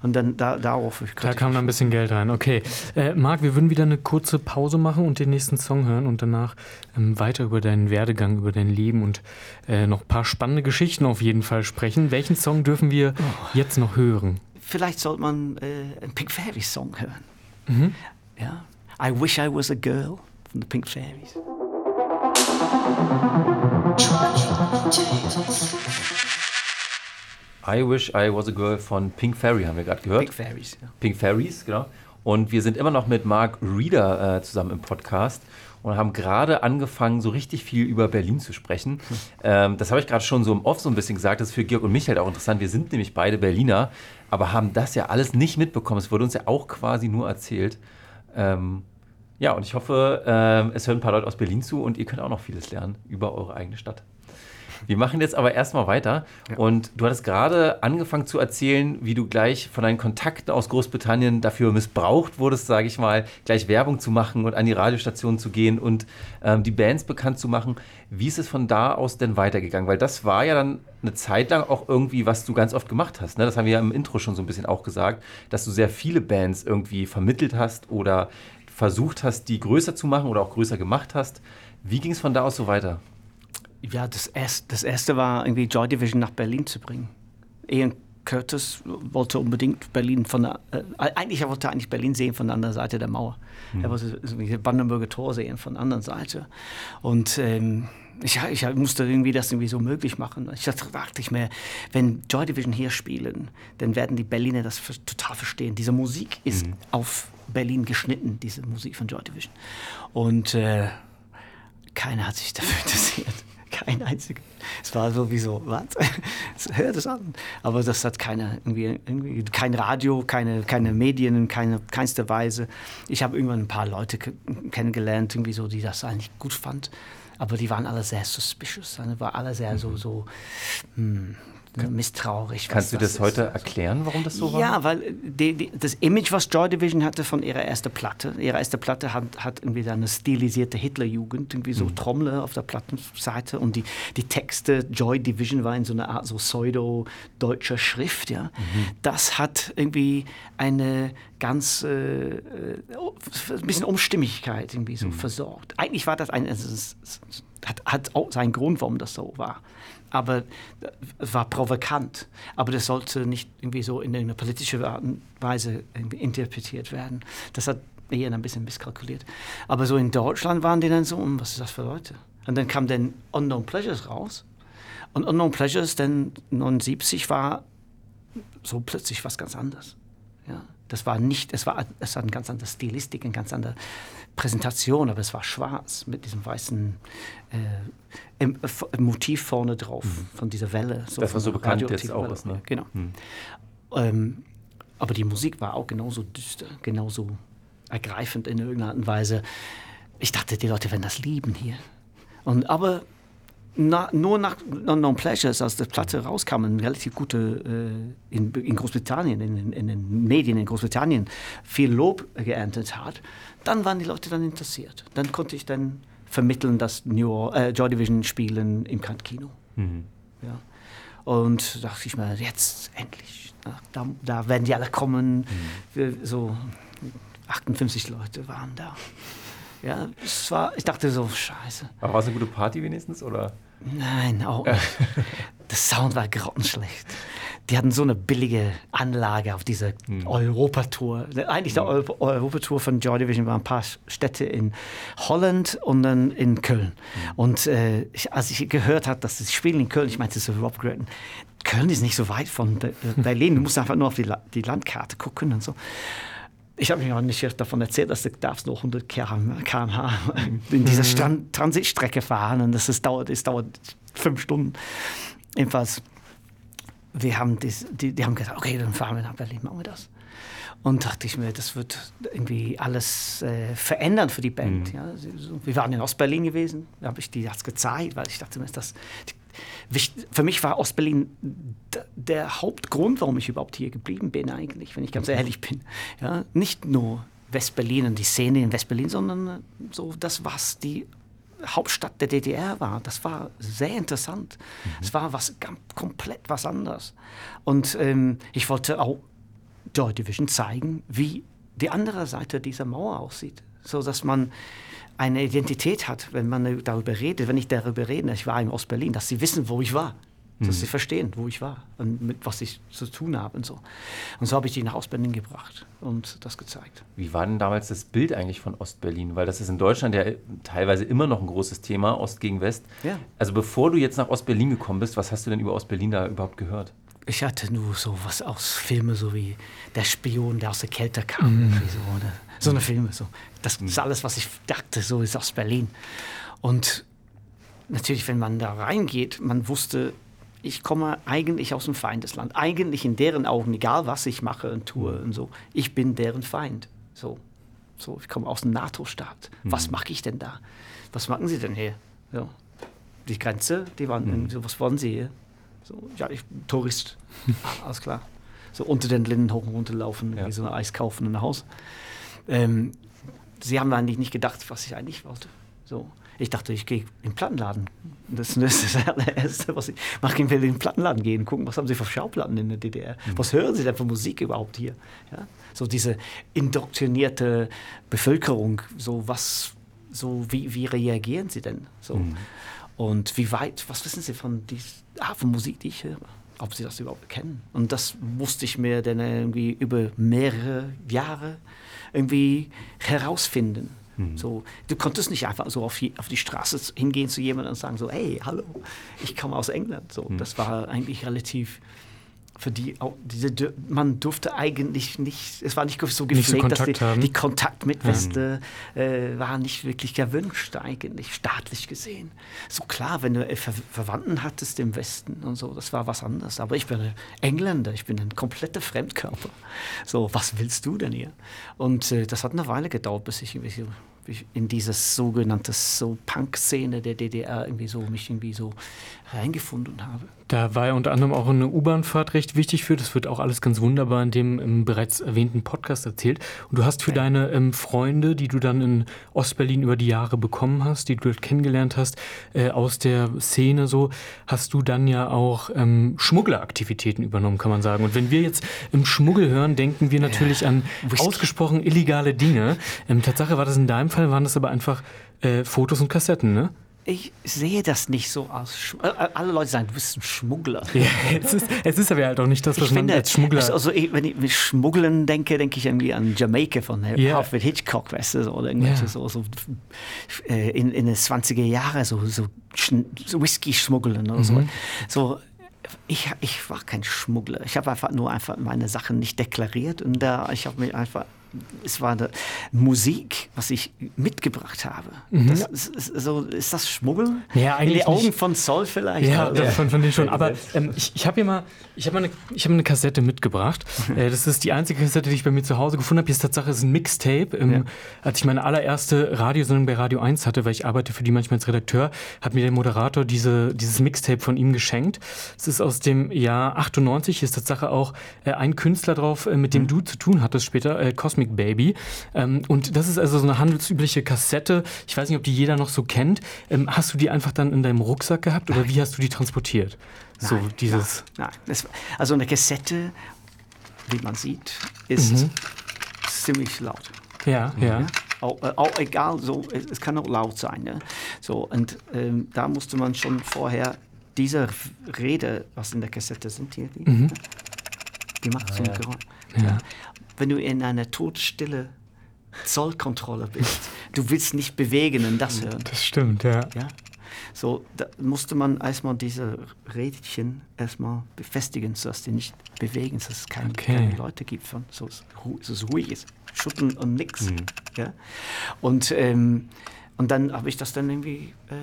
Und dann da, darauf. Da kam dann ein bisschen Geld rein, okay. Äh, Marc, wir würden wieder eine kurze Pause machen und den nächsten Song hören und danach ähm, weiter über deinen Werdegang, über dein Leben und äh, noch ein paar spannende Geschichten auf jeden Fall sprechen. Welchen Song dürfen wir oh. jetzt noch hören? Vielleicht sollte man äh, einen Pink Fairies Song hören. Mhm. Ja? I Wish I Was a Girl von den Pink Fairies. I Wish I Was a Girl von Pink Fairy haben wir gerade gehört. Pink Fairies, ja. Pink Fairies, genau. Und wir sind immer noch mit Mark Reeder äh, zusammen im Podcast. und haben gerade angefangen, so richtig viel über Berlin zu sprechen. Ähm, das habe ich gerade schon so im Off so ein bisschen gesagt. Das ist für Georg und mich halt auch interessant. Wir sind nämlich beide Berliner, aber haben das ja alles nicht mitbekommen. Es wurde uns ja auch quasi nur erzählt. Ähm, ja, und ich hoffe, ähm, es hören ein paar Leute aus Berlin zu und ihr könnt auch noch vieles lernen über eure eigene Stadt. Wir machen jetzt aber erstmal weiter. Ja. Und du hattest gerade angefangen zu erzählen, wie du gleich von deinen Kontakten aus Großbritannien dafür missbraucht wurdest, sage ich mal, gleich Werbung zu machen und an die Radiostationen zu gehen und ähm, die Bands bekannt zu machen. Wie ist es von da aus denn weitergegangen? Weil das war ja dann eine Zeit lang auch irgendwie, was du ganz oft gemacht hast. Ne? Das haben wir ja im Intro schon so ein bisschen auch gesagt, dass du sehr viele Bands irgendwie vermittelt hast oder versucht hast, die größer zu machen oder auch größer gemacht hast. Wie ging es von da aus so weiter? Ja, das, erst, das erste war irgendwie Joy Division nach Berlin zu bringen. Ian Curtis wollte unbedingt Berlin von der, äh, eigentlich er wollte eigentlich Berlin sehen von der anderen Seite der Mauer. Mhm. Er wollte das Brandenburger Tor sehen von der anderen Seite. Und ähm, ich, ich, musste irgendwie das irgendwie so möglich machen. Ich dachte ich mir, wenn Joy Division hier spielen, dann werden die Berliner das total verstehen. Diese Musik ist mhm. auf Berlin geschnitten, diese Musik von Joy Division. Und äh, keiner hat sich dafür interessiert. Kein einziger. Es war sowieso, was? Hört es an. Aber das hat keine, irgendwie, irgendwie kein Radio, keine, keine Medien in keine, keinster Weise. Ich habe irgendwann ein paar Leute kennengelernt, irgendwie so, die das eigentlich gut fand. Aber die waren alle sehr suspicious. Die waren alle sehr so, so hm, misstrauisch. Kannst du das, das heute erklären, warum das so war? Ja, weil äh, die, die, das Image, was Joy Division hatte von ihrer ersten Platte, ihre erste Platte hat, hat irgendwie eine stilisierte Hitlerjugend, irgendwie so mhm. Trommler auf der Plattenseite und die, die Texte Joy Division war in so einer Art so pseudo-deutscher Schrift. Ja. Mhm. Das hat irgendwie eine ganz äh, ein bisschen Umstimmigkeit irgendwie so mhm. versorgt. Eigentlich war das ein, also es, hat, hat auch seinen Grund, warum das so war aber es war provokant. Aber das sollte nicht irgendwie so in eine politische Art und Weise interpretiert werden. Das hat eher ein bisschen misskalkuliert. Aber so in Deutschland waren die dann so, hm, was ist das für Leute? Und dann kam dann Unknown Pleasures raus. Und Unknown Pleasures, dann 79 war so plötzlich was ganz anderes. Ja, das war nicht, es war, es war eine ganz andere Stilistik, eine ganz andere Präsentation, aber es war schwarz mit diesem weißen äh, im, im Motiv vorne drauf mhm. von dieser Welle. So das war so bekannt jetzt auch ist, ne? Genau. Mhm. Ähm, aber die Musik war auch genauso düster, genauso ergreifend in irgendeiner Art und Weise. Ich dachte, die Leute werden das lieben hier. Und, aber na, nur nach Non Pleasures, als die Platte rauskam, eine relativ gute äh, in, in, Großbritannien, in, in, den Medien in Großbritannien, viel Lob geerntet hat, dann waren die Leute dann interessiert. Dann konnte ich dann vermitteln, dass New äh, Joy Division spielen im Kino. Mhm. Ja. Und da dachte ich mir, jetzt endlich, da, da werden die alle kommen. Mhm. So 58 Leute waren da. Ja, es war, ich dachte so, scheiße. Aber war es eine gute Party wenigstens, oder? Nein, auch nicht. Der Sound war grottenschlecht. Die hatten so eine billige Anlage auf dieser hm. Europatour. Eigentlich der hm. Europatour von Joy Division waren ein paar Städte in Holland und dann in Köln. Hm. Und äh, ich, als ich gehört habe, dass sie spielen in Köln, ich meinte so Rob Gretton, Köln ist nicht so weit von Berlin. Du musst einfach nur auf die, die Landkarte gucken und so. Ich habe mir auch nicht davon erzählt, dass du darfst nur 100 km/h in dieser mhm. Strand Transitstrecke fahren und das ist, dauert, es dauert fünf Stunden. Jedenfalls, wir haben das, die, die haben gesagt, okay, dann fahren wir nach Berlin, machen wir das. Und dachte ich mir, das wird irgendwie alles äh, verändern für die Band. Mhm. Ja. Wir waren in Ostberlin gewesen, da habe ich die das gezeigt, weil ich dachte mir, das, für mich war Ostberlin der Hauptgrund, warum ich überhaupt hier geblieben bin, eigentlich, wenn ich ganz ehrlich bin. Ja, nicht nur Westberlin und die Szene in Westberlin, sondern äh, so das, was die Hauptstadt der DDR war. Das war sehr interessant. Mhm. Es war was komplett was anderes. Und ähm, ich wollte auch Joy Division zeigen, wie die andere Seite dieser Mauer aussieht, so dass man eine Identität hat, wenn man darüber redet, wenn ich darüber rede, ich war in Ostberlin, dass sie wissen, wo ich war. Dass mhm. sie verstehen, wo ich war und mit was ich zu tun habe und so. Und so habe ich die nach Ostberlin gebracht und das gezeigt. Wie war denn damals das Bild eigentlich von Ostberlin? Weil das ist in Deutschland ja teilweise immer noch ein großes Thema, Ost gegen West. Ja. Also bevor du jetzt nach Ostberlin gekommen bist, was hast du denn über Ostberlin da überhaupt gehört? ich hatte nur so was aus Filmen, so wie Der Spion, der aus der Kälte kam. Mhm. So, oder so eine Filme. So. Das ist alles, was ich dachte, so ist aus Berlin. Und natürlich, wenn man da reingeht, man wusste, ich komme eigentlich aus dem Feindesland. Eigentlich in deren Augen, egal was ich mache und tue und so, ich bin deren Feind. So, so ich komme aus einem NATO-Staat. Mhm. Was mache ich denn da? Was machen Sie denn hier? So. Die Grenze, die waren, mhm. so, was wollen Sie hier? So, ja, ich bin Tourist. alles klar. So unter den Linden hoch und runter laufen, ja. wie so ein Eis kaufen in ein Haus. Ähm, sie haben eigentlich nicht gedacht, was ich eigentlich wollte. So. Ich dachte, ich gehe in den Plattenladen. Das, das ist das allererste, was ich mache. Ich will in den Plattenladen gehen, gucken, was haben sie für Schauplatten in der DDR. Mhm. Was hören sie denn für Musik überhaupt hier? Ja? So diese indoktrinierte Bevölkerung, so was, so wie, wie reagieren sie denn? So. Mhm. Und wie weit, was wissen sie von dieser Art von Musik, die ich höre? Ob sie das überhaupt kennen? Und das musste ich mir dann irgendwie über mehrere Jahre irgendwie herausfinden. Mhm. So, du konntest nicht einfach so auf die, auf die Straße hingehen zu jemandem und sagen so, hey, hallo, ich komme aus England. So, mhm. Das war eigentlich relativ für die diese man durfte eigentlich nicht es war nicht so gepflegt nicht so dass die, die Kontakt mit Weste ja. äh, war nicht wirklich erwünscht eigentlich staatlich gesehen. So klar wenn du Ver Verwandten hattest im Westen und so das war was anderes. Aber ich bin ein Engländer ich bin ein kompletter Fremdkörper. So was willst du denn hier? Und äh, das hat eine Weile gedauert bis ich irgendwie so in diese sogenannte so Punk-Szene der DDR irgendwie so mich irgendwie so reingefunden habe. Da war ja unter anderem auch eine U-Bahnfahrt recht wichtig für. Das wird auch alles ganz wunderbar in dem im bereits erwähnten Podcast erzählt. Und du hast für ja. deine ähm, Freunde, die du dann in Ostberlin über die Jahre bekommen hast, die du dort kennengelernt hast, äh, aus der Szene so, hast du dann ja auch ähm, Schmuggleraktivitäten übernommen, kann man sagen. Und wenn wir jetzt im Schmuggel hören, denken wir natürlich ja. an Whisky. ausgesprochen illegale Dinge. Ähm, Tatsache war das in deinem Fall, waren das aber einfach äh, Fotos und Kassetten, ne? Ich sehe das nicht so aus. Äh, äh, alle Leute sagen, du bist ein Schmuggler. Ja, es, ist, es ist aber halt auch nicht das, was ich man finde, als Schmuggler... Also, wenn ich mit Schmuggeln denke, denke ich irgendwie an Jamaika von yeah. Alfred Hitchcock, weißt du, oder irgendwelche yeah. so, so äh, in, in den 20er Jahren so, so, so Whisky schmuggeln oder mhm. so. so ich, ich war kein Schmuggler. Ich habe einfach nur einfach meine Sachen nicht deklariert und da ich habe mich einfach es war eine Musik, was ich mitgebracht habe. Mhm. Das, ist, so, ist das Schmuggel? Ja, eigentlich In die Augen nicht. von Zoll vielleicht? Ja, ja. Von, von denen schon. Aber ähm, ich, ich habe hier mal, ich habe eine, hab eine Kassette mitgebracht. äh, das ist die einzige Kassette, die ich bei mir zu Hause gefunden habe. Hier ist Tatsache ist ein Mixtape. Ähm, ja. Als ich meine allererste Radiosendung bei Radio 1 hatte, weil ich arbeite für die manchmal als Redakteur, hat mir der Moderator diese, dieses Mixtape von ihm geschenkt. Es ist aus dem Jahr 98. Hier ist Tatsache auch äh, ein Künstler drauf, äh, mit dem mhm. du zu tun hattest später, äh, Cosmic Baby. Ähm, und das ist also so eine handelsübliche Kassette. Ich weiß nicht, ob die jeder noch so kennt. Ähm, hast du die einfach dann in deinem Rucksack gehabt oder nein. wie hast du die transportiert? Nein, so dieses. Nein, nein. also eine Kassette, wie man sieht, ist mhm. ziemlich laut. Ja, ja. ja. Auch, äh, auch, egal, so, es, es, kann auch laut sein. Ne? So, und ähm, da musste man schon vorher diese Rede, was in der Kassette sind hier, die, mhm. die macht so ein ah, Geräusch. Ja wenn du in einer todstille Zollkontrolle bist. Du willst nicht bewegen und das hören. Das stimmt, ja. ja? So, da musste man erstmal diese Rädchen erstmal befestigen, sodass die nicht bewegen, dass es keine, okay. keine Leute gibt, von, so es, es ruhig ist. Schutten und nix. Mhm. Ja? Und, ähm, und dann habe ich das dann irgendwie äh,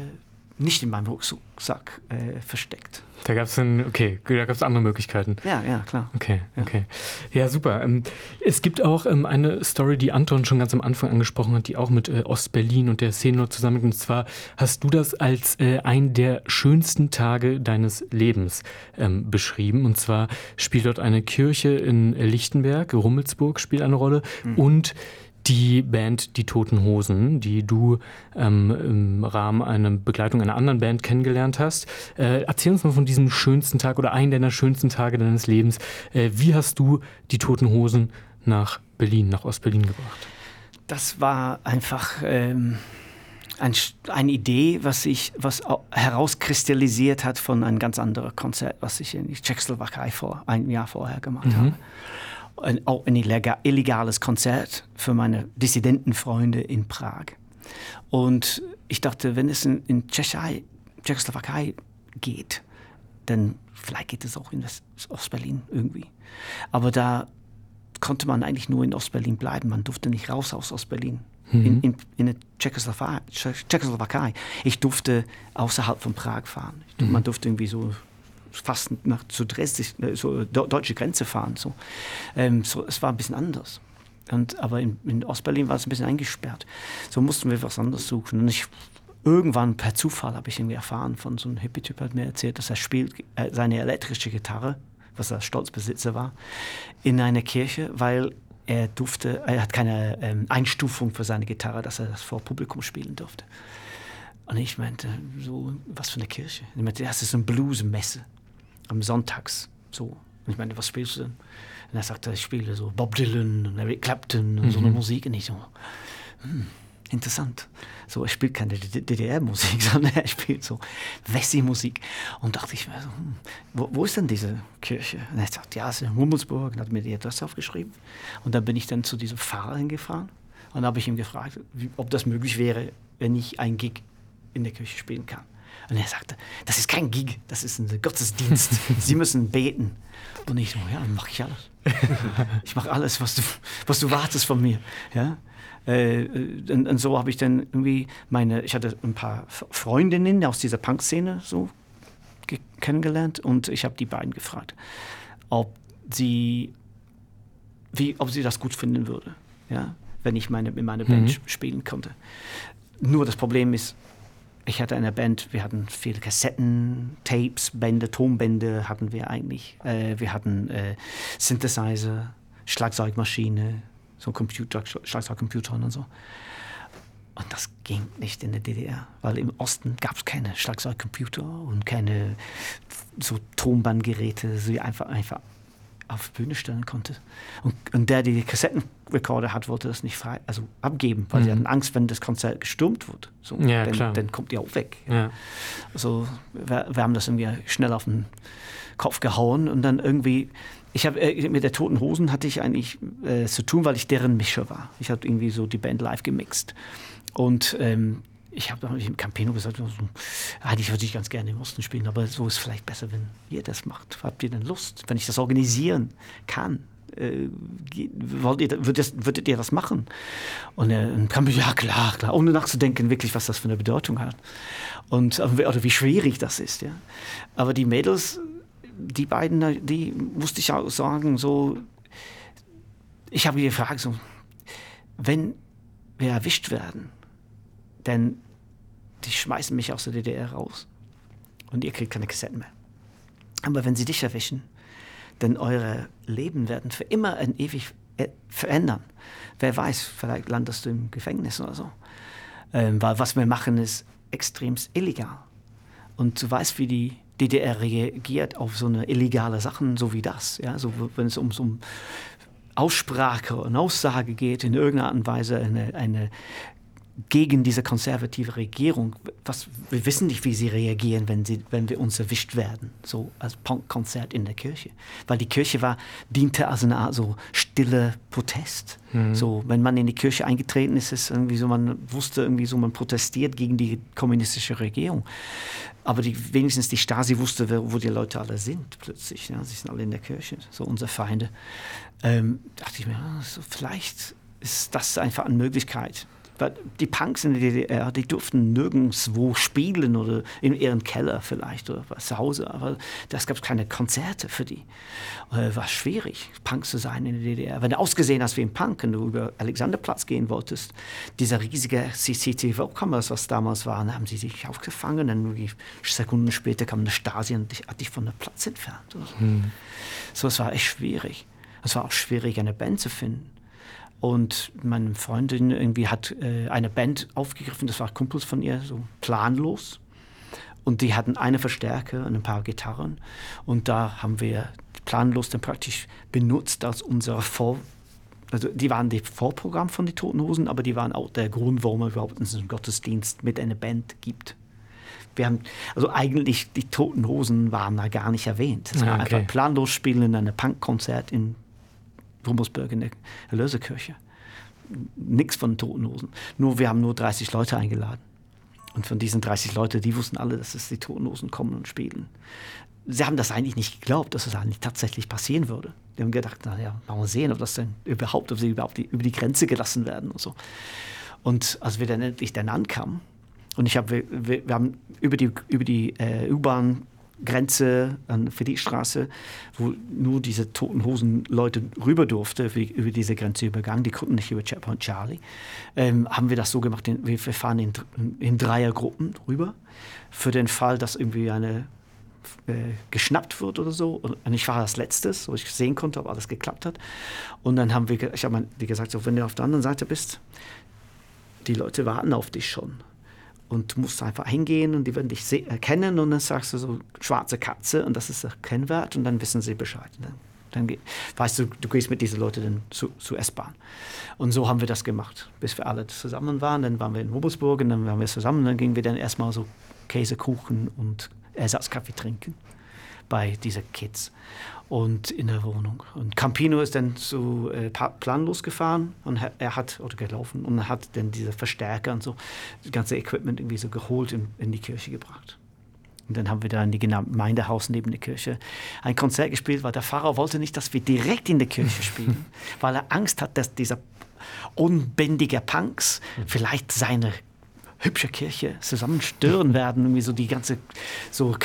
nicht in meinem Rucksack äh, versteckt. Da gab es okay, da gab es andere Möglichkeiten. Ja, ja, klar. Okay, okay. Ja, super. Ähm, es gibt auch ähm, eine Story, die Anton schon ganz am Anfang angesprochen hat, die auch mit äh, Ostberlin und der Szene zusammenhängt. Und zwar hast du das als äh, einen der schönsten Tage deines Lebens ähm, beschrieben. Und zwar spielt dort eine Kirche in Lichtenberg, Rummelsburg spielt eine Rolle mhm. und die Band Die Toten Hosen, die du ähm, im Rahmen einer Begleitung einer anderen Band kennengelernt hast. Äh, erzähl uns mal von diesem schönsten Tag oder einen deiner schönsten Tage deines Lebens. Äh, wie hast du Die Toten Hosen nach Berlin, nach Ostberlin gebracht? Das war einfach ähm, ein, eine Idee, was sich was herauskristallisiert hat von einem ganz anderen Konzert, was ich in Tschechoslowakei vor ein Jahr vorher gemacht mhm. habe ein, auch ein illegales Konzert für meine Dissidentenfreunde in Prag. Und ich dachte, wenn es in, in Tschechei, Tschechoslowakei geht, dann vielleicht geht es auch in Ostberlin irgendwie. Aber da konnte man eigentlich nur in Ostberlin bleiben. Man durfte nicht raus aus Ostberlin. Mhm. In, in, in der Tschechoslowakei, Tschechoslowakei. Ich durfte außerhalb von Prag fahren. Mhm. Man durfte irgendwie so fast nach zu Dresden, äh, so deutsche Grenze fahren. So. Ähm, so, es war ein bisschen anders. Und, aber in, in Ostberlin war es ein bisschen eingesperrt. So mussten wir was anderes suchen. Und ich irgendwann per Zufall habe ich irgendwie erfahren von so einem Hippie-Typ, hat mir erzählt, dass er spielt äh, seine elektrische Gitarre, was er Stolzbesitzer war, in einer Kirche, weil er durfte, er hat keine ähm, Einstufung für seine Gitarre, dass er das vor Publikum spielen durfte. Und ich meinte, so, was für eine Kirche? Ich meinte, das ist eine Bluesmesse am Sonntags. So. Und ich meinte, was spielst du denn? Und er sagte, ich spiele so Bob Dylan und Eric Clapton und mhm. so eine mhm. Musik. Und ich so, hm, interessant. So, er spielt keine DDR-Musik, sondern er spielt so Wessi-Musik. Und dachte ich mir so, hm, wo, wo, ist denn diese Kirche? Und er sagt, ja, es ist in Hummelsburg und hat mir die Adresse aufgeschrieben. Und dann bin ich dann zu diesem Pfarrer hingefahren und habe ich ihm gefragt, wie, ob das möglich wäre, wenn ich ein Gig in der Kirche spielen kann. Und er sagte, das ist kein Gig, das ist ein Gottesdienst. Sie müssen beten. Und ich so, ja, dann mache ich alles. Ich mache alles, was du, was du wartest von mir. Ja? Äh, und, und, so habe ich dann irgendwie meine, ich hatte ein paar Freundinnen aus dieser Punk-Szene so kennengelernt und ich habe die beiden gefragt, ob sie, wie, ob sie das gut finden würde, ja, wenn ich meine, in meiner Band mhm. spielen konnte. Nur das Problem ist, ich hatte eine Band, wir hatten viele Kassetten, Tapes, Bände, Tonbände hatten wir eigentlich. Äh, wir hatten äh, Synthesizer, Schlagzeugmaschine, so Computer, Schlagzeugcomputer und so. Und das ging nicht in der DDR, weil im Osten gab es keine Schlagzeugcomputer und keine so Tonbandgeräte, die einfach, einfach auf die Bühne stellen konnte. Und, und der, der die Kassettenrekorder hat, wollte das nicht frei, also abgeben, weil mhm. sie hatten Angst, wenn das Konzert gestürmt wird. So, ja, dann, dann, kommt die auch weg. Ja. Also wir, wir, haben das irgendwie schnell auf den Kopf gehauen und dann irgendwie, ich habe äh, mit der Toten Hosen hatte ich eigentlich äh, zu tun, weil ich deren Mischer war. Ich habe irgendwie so die Band live gemixt. Und ähm, ich habe im Campino gesagt, so, eigentlich würde ich ganz gerne im Osten spielen, aber so ist vielleicht besser, wenn ihr das macht. Habt ihr denn Lust, wenn ich das organisieren kann? Äh, wollt ihr, würdet, würdet ihr das machen? Und er kam ja klar, klar, ohne nachzudenken, wirklich, was das für eine Bedeutung hat. Und oder wie schwierig das ist, ja. Aber die Mädels, die beiden, die musste ich auch sagen, so, ich habe gefragt, so, wenn wir erwischt werden, denn die schmeißen mich aus der DDR raus und ihr kriegt keine Kassetten mehr. Aber wenn sie dich erwischen, dann eure Leben werden für immer und ewig äh, verändern. Wer weiß, vielleicht landest du im Gefängnis oder so. Ähm, weil was wir machen, ist extremst illegal. Und du weißt, wie die DDR reagiert auf so eine illegale Sachen, so wie das. Ja? So, wenn es um um Aussprache und Aussage geht, in irgendeiner Art und Weise eine, eine gegen diese konservative Regierung. Was, wir wissen nicht, wie sie reagieren, wenn, sie, wenn wir uns erwischt werden, so als Punkkonzert in der Kirche. Weil die Kirche war, diente als eine Art so stille Protest. Mhm. So, wenn man in die Kirche eingetreten ist, ist irgendwie so, man wusste irgendwie so, man protestiert gegen die kommunistische Regierung. Aber die, wenigstens die Stasi wusste, wo die Leute alle sind plötzlich. Ja, sie sind alle in der Kirche, so unsere Feinde. Ähm, dachte ich mir, ah, so, vielleicht ist das einfach eine Möglichkeit die Punks in der DDR, die durften nirgendwo spielen oder in ihren Keller vielleicht oder zu Hause, aber das gab keine Konzerte für die. Äh, war schwierig, Punk zu sein in der DDR. Wenn du ausgesehen hast wie ein Punk und du über Alexanderplatz gehen wolltest, dieser riesige CCTV-Kameras, was damals waren, haben sie dich aufgefangen, dann Sekunden später kam eine Stasi und hat dich von der Platz entfernt. So. Hm. so, es war echt schwierig. Es war auch schwierig, eine Band zu finden. Und meine Freundin irgendwie hat äh, eine Band aufgegriffen, das war Kumpels von ihr, so planlos. Und die hatten eine Verstärker und ein paar Gitarren. Und da haben wir planlos dann praktisch benutzt als unser Vor... Also die waren das Vorprogramm von den Toten Hosen, aber die waren auch der Grund, warum es überhaupt einen Gottesdienst mit einer Band gibt. Wir haben, also eigentlich die Toten Hosen waren da gar nicht erwähnt. Es war okay. einfach planlos spielen in einem Punkkonzert in Rummelsburg in der Erlöserkirche. Nichts von Totenhosen. Nur wir haben nur 30 Leute eingeladen. Und von diesen 30 Leuten, die wussten alle, dass es die Totenhosen kommen und spielen. sie haben das eigentlich nicht geglaubt, dass es eigentlich tatsächlich passieren würde. Die haben gedacht, naja, mal sehen, ob das denn überhaupt, ob sie überhaupt die, über die Grenze gelassen werden und so. Und als wir dann endlich dann ankamen, und ich habe, wir, wir haben über die, über die äh, U-Bahn Grenze an Friedrichstraße, wo nur diese toten Hosen Leute rüber durfte über diese Grenze übergangen, die konnten nicht über Checkpoint Charlie, ähm, haben wir das so gemacht, wir fahren in, in Dreiergruppen rüber, für den Fall, dass irgendwie eine äh, geschnappt wird oder so. Und ich war das Letztes, wo ich sehen konnte, ob alles geklappt hat. Und dann haben wir, ich habe dir gesagt, so, wenn du auf der anderen Seite bist, die Leute warten auf dich schon. Und du musst einfach hingehen und die werden dich erkennen und dann sagst du so, schwarze Katze und das ist der Kennwert und dann wissen sie Bescheid. Dann, dann weißt du, du gehst mit diesen Leuten dann zu, zu S-Bahn. Und so haben wir das gemacht, bis wir alle zusammen waren. Dann waren wir in Wobelsburg und dann waren wir zusammen. Dann gingen wir dann erstmal so Käsekuchen und Ersatzkaffee trinken bei diesen Kids und in der Wohnung. Und Campino ist dann so äh, planlos gefahren und er hat, oder gelaufen, und hat dann diese Verstärker und so, das ganze Equipment irgendwie so geholt und in die Kirche gebracht. Und dann haben wir da in die Gemeindehaus neben der Kirche ein Konzert gespielt, weil der Pfarrer wollte nicht, dass wir direkt in der Kirche spielen, weil er Angst hat, dass dieser unbändige Punks vielleicht seine hübsche Kirche zusammenstören werden. Irgendwie so die ganze, so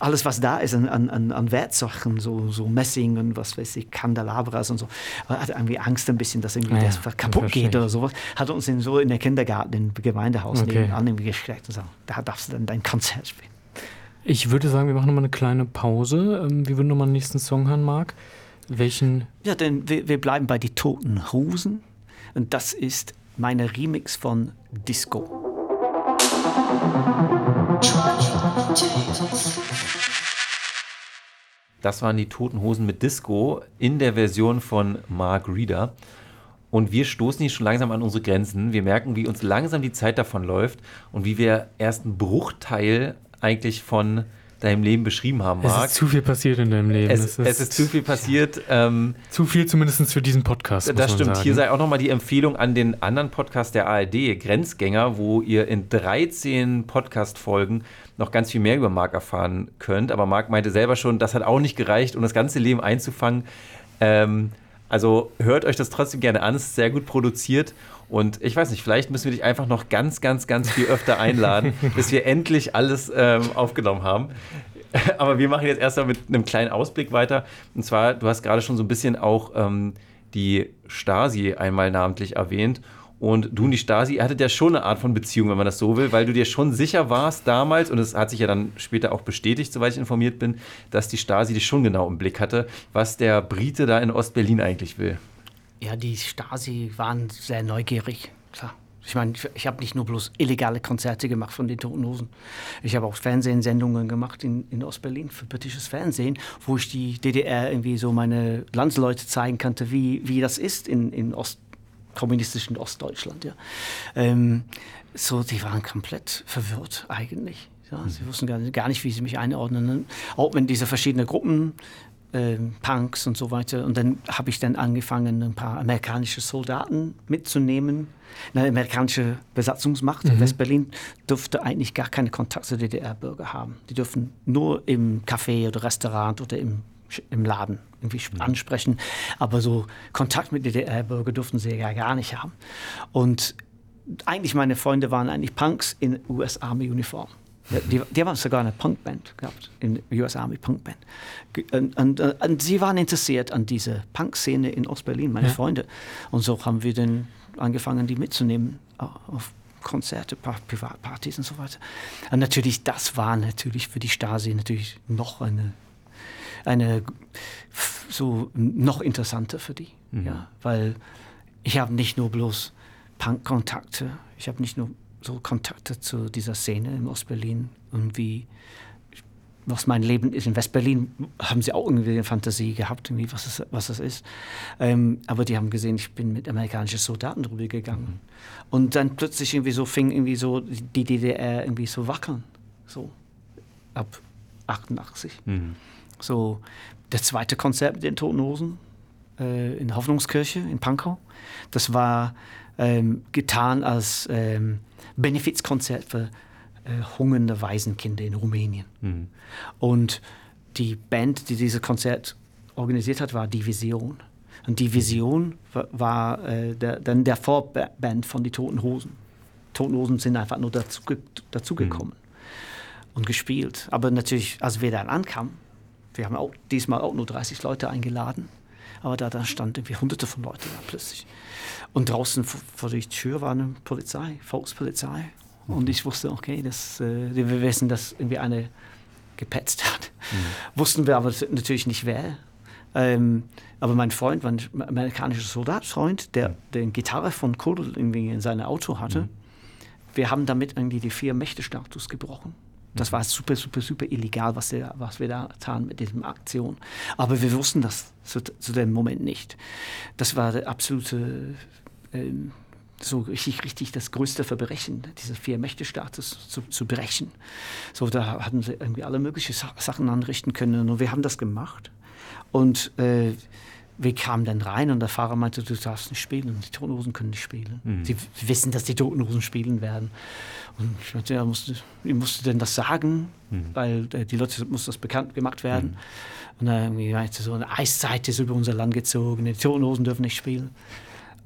alles, was da ist an, an, an Wertsachen, so, so Messing und was weiß ich, Kandelabras und so. Aber er hatte irgendwie Angst ein bisschen, dass irgendwie ja, das kaputt geht oder sowas. Hat uns in, so in der Kindergarten, im Gemeindehaus okay. nebenan irgendwie gesteckt und so, da darfst du dann dein Konzert spielen. Ich würde sagen, wir machen nochmal eine kleine Pause. Ähm, wir würden nochmal den nächsten Song hören, Marc. Welchen? Ja, denn wir, wir bleiben bei die Toten Hosen. Und das ist meine Remix von Disco. Das waren die Toten Hosen mit Disco in der Version von Mark Reeder. Und wir stoßen hier schon langsam an unsere Grenzen. Wir merken, wie uns langsam die Zeit davon läuft und wie wir erst einen Bruchteil eigentlich von deinem Leben beschrieben haben, Marc. Es ist zu viel passiert in deinem Leben. Es, es, ist, es ist, zu viel passiert. Ähm, zu viel zumindest für diesen Podcast. Das stimmt. Sagen. Hier sei auch nochmal die Empfehlung an den anderen Podcast der ARD, Grenzgänger, wo ihr in 13 Podcast-Folgen noch ganz viel mehr über Marc erfahren könnt. Aber Marc meinte selber schon, das hat auch nicht gereicht, um das ganze Leben einzufangen. Ähm, also hört euch das trotzdem gerne an. Es ist sehr gut produziert. Und ich weiß nicht, vielleicht müssen wir dich einfach noch ganz, ganz, ganz viel öfter einladen, bis wir endlich alles ähm, aufgenommen haben. Aber wir machen jetzt erstmal mit einem kleinen Ausblick weiter. Und zwar, du hast gerade schon so ein bisschen auch ähm, die Stasi einmal namentlich erwähnt. Und du und die Stasi, ihr hattet ja schon eine Art von Beziehung, wenn man das so will, weil du dir schon sicher warst damals, und es hat sich ja dann später auch bestätigt, soweit ich informiert bin, dass die Stasi dich schon genau im Blick hatte, was der Brite da in Ostberlin eigentlich will. Ja, die Stasi waren sehr neugierig, klar. Ich meine, ich habe nicht nur bloß illegale Konzerte gemacht von den Toten Hosen. Ich habe auch Fernsehsendungen gemacht in, in Ostberlin für britisches Fernsehen, wo ich die DDR irgendwie so meine Landsleute zeigen konnte, wie, wie das ist in, in Ost, kommunistischen Ostdeutschland. Ja. Ähm, so, die waren komplett verwirrt eigentlich. Ja, mhm. Sie wussten gar nicht, gar nicht, wie sie mich einordnen. Auch wenn diese verschiedenen Gruppen äh, Punks und so weiter. Und dann habe ich dann angefangen, ein paar amerikanische Soldaten mitzunehmen. Eine amerikanische Besatzungsmacht in mhm. Westberlin durfte eigentlich gar keine Kontakt zu DDR-Bürger haben. Die dürfen nur im Café oder Restaurant oder im, im Laden irgendwie ansprechen. Aber so Kontakt mit DDR-Bürgern durften sie ja gar nicht haben. Und eigentlich meine Freunde waren eigentlich Punks in US-Army-Uniform. Die, die haben sogar eine Punkband gehabt, in US Army Punkband. Und, und, und, sie waren interessiert an dieser Punk-Szene in Ostberlin, meine ja. Freunde. Und so haben wir dann angefangen, die mitzunehmen auf Konzerte, Privatpartys und so weiter. Und natürlich, das war natürlich für die Stasi natürlich noch eine, eine so noch interessanter für die. Mhm. Ja, weil ich habe nicht nur bloß Punk-Kontakte, ich habe nicht nur so Kontakte zu dieser Szene in Ostberlin und wie was mein Leben ist. In Westberlin haben sie auch irgendwie eine Fantasie gehabt, irgendwie, was, es, was das ist. Ähm, aber die haben gesehen, ich bin mit amerikanischen Soldaten drüber gegangen. Mhm. Und dann plötzlich irgendwie so fing irgendwie so die DDR irgendwie so wackeln. So ab 88. Mhm. So das zweite Konzert mit den Toten Hosen äh, in der Hoffnungskirche in Pankow. Das war ähm, getan als ähm, Benefizkonzert für äh, hungernde Waisenkinder in Rumänien. Mhm. Und die Band, die dieses Konzert organisiert hat, war Die Vision. Und Die Vision war, war äh, der, dann der Vorband von Die Toten Hosen. Toten Hosen sind einfach nur dazu, dazugekommen mhm. und gespielt. Aber natürlich, als wir dann ankamen, wir haben auch diesmal auch nur 30 Leute eingeladen, aber da, da standen irgendwie hunderte von Leuten da plötzlich. Und draußen vor der Tür war eine Polizei, Volkspolizei. Mhm. Und ich wusste, okay, das, äh, wir wissen, dass irgendwie eine gepetzt hat. Mhm. Wussten wir aber natürlich nicht wer. Ähm, aber mein Freund, mein amerikanischer Soldatfreund, der den Gitarre von Kodel irgendwie in seinem Auto hatte, mhm. wir haben damit irgendwie die vier Mächte-Status gebrochen. Das war super, super, super illegal, was wir, was wir da taten mit dieser Aktion. Aber wir wussten das zu, zu dem Moment nicht. Das war der absolute ähm, so richtig, richtig das größte Verbrechen, diese Vier-Mächte-Status zu, zu, brechen. So, da hatten sie irgendwie alle möglichen Sachen anrichten können und wir haben das gemacht. Und äh, wir kamen dann rein und der Fahrer meinte, du darfst nicht spielen, die Totenhosen können nicht spielen. Mhm. Sie wissen, dass die Totenhosen spielen werden. Und ich meinte, ja, musste, wie musste denn das sagen? Mhm. Weil äh, die Leute muss das bekannt gemacht werden. Mhm. Und dann meinte so, eine Eiszeit ist über unser Land gezogen, die Totenhosen dürfen nicht spielen.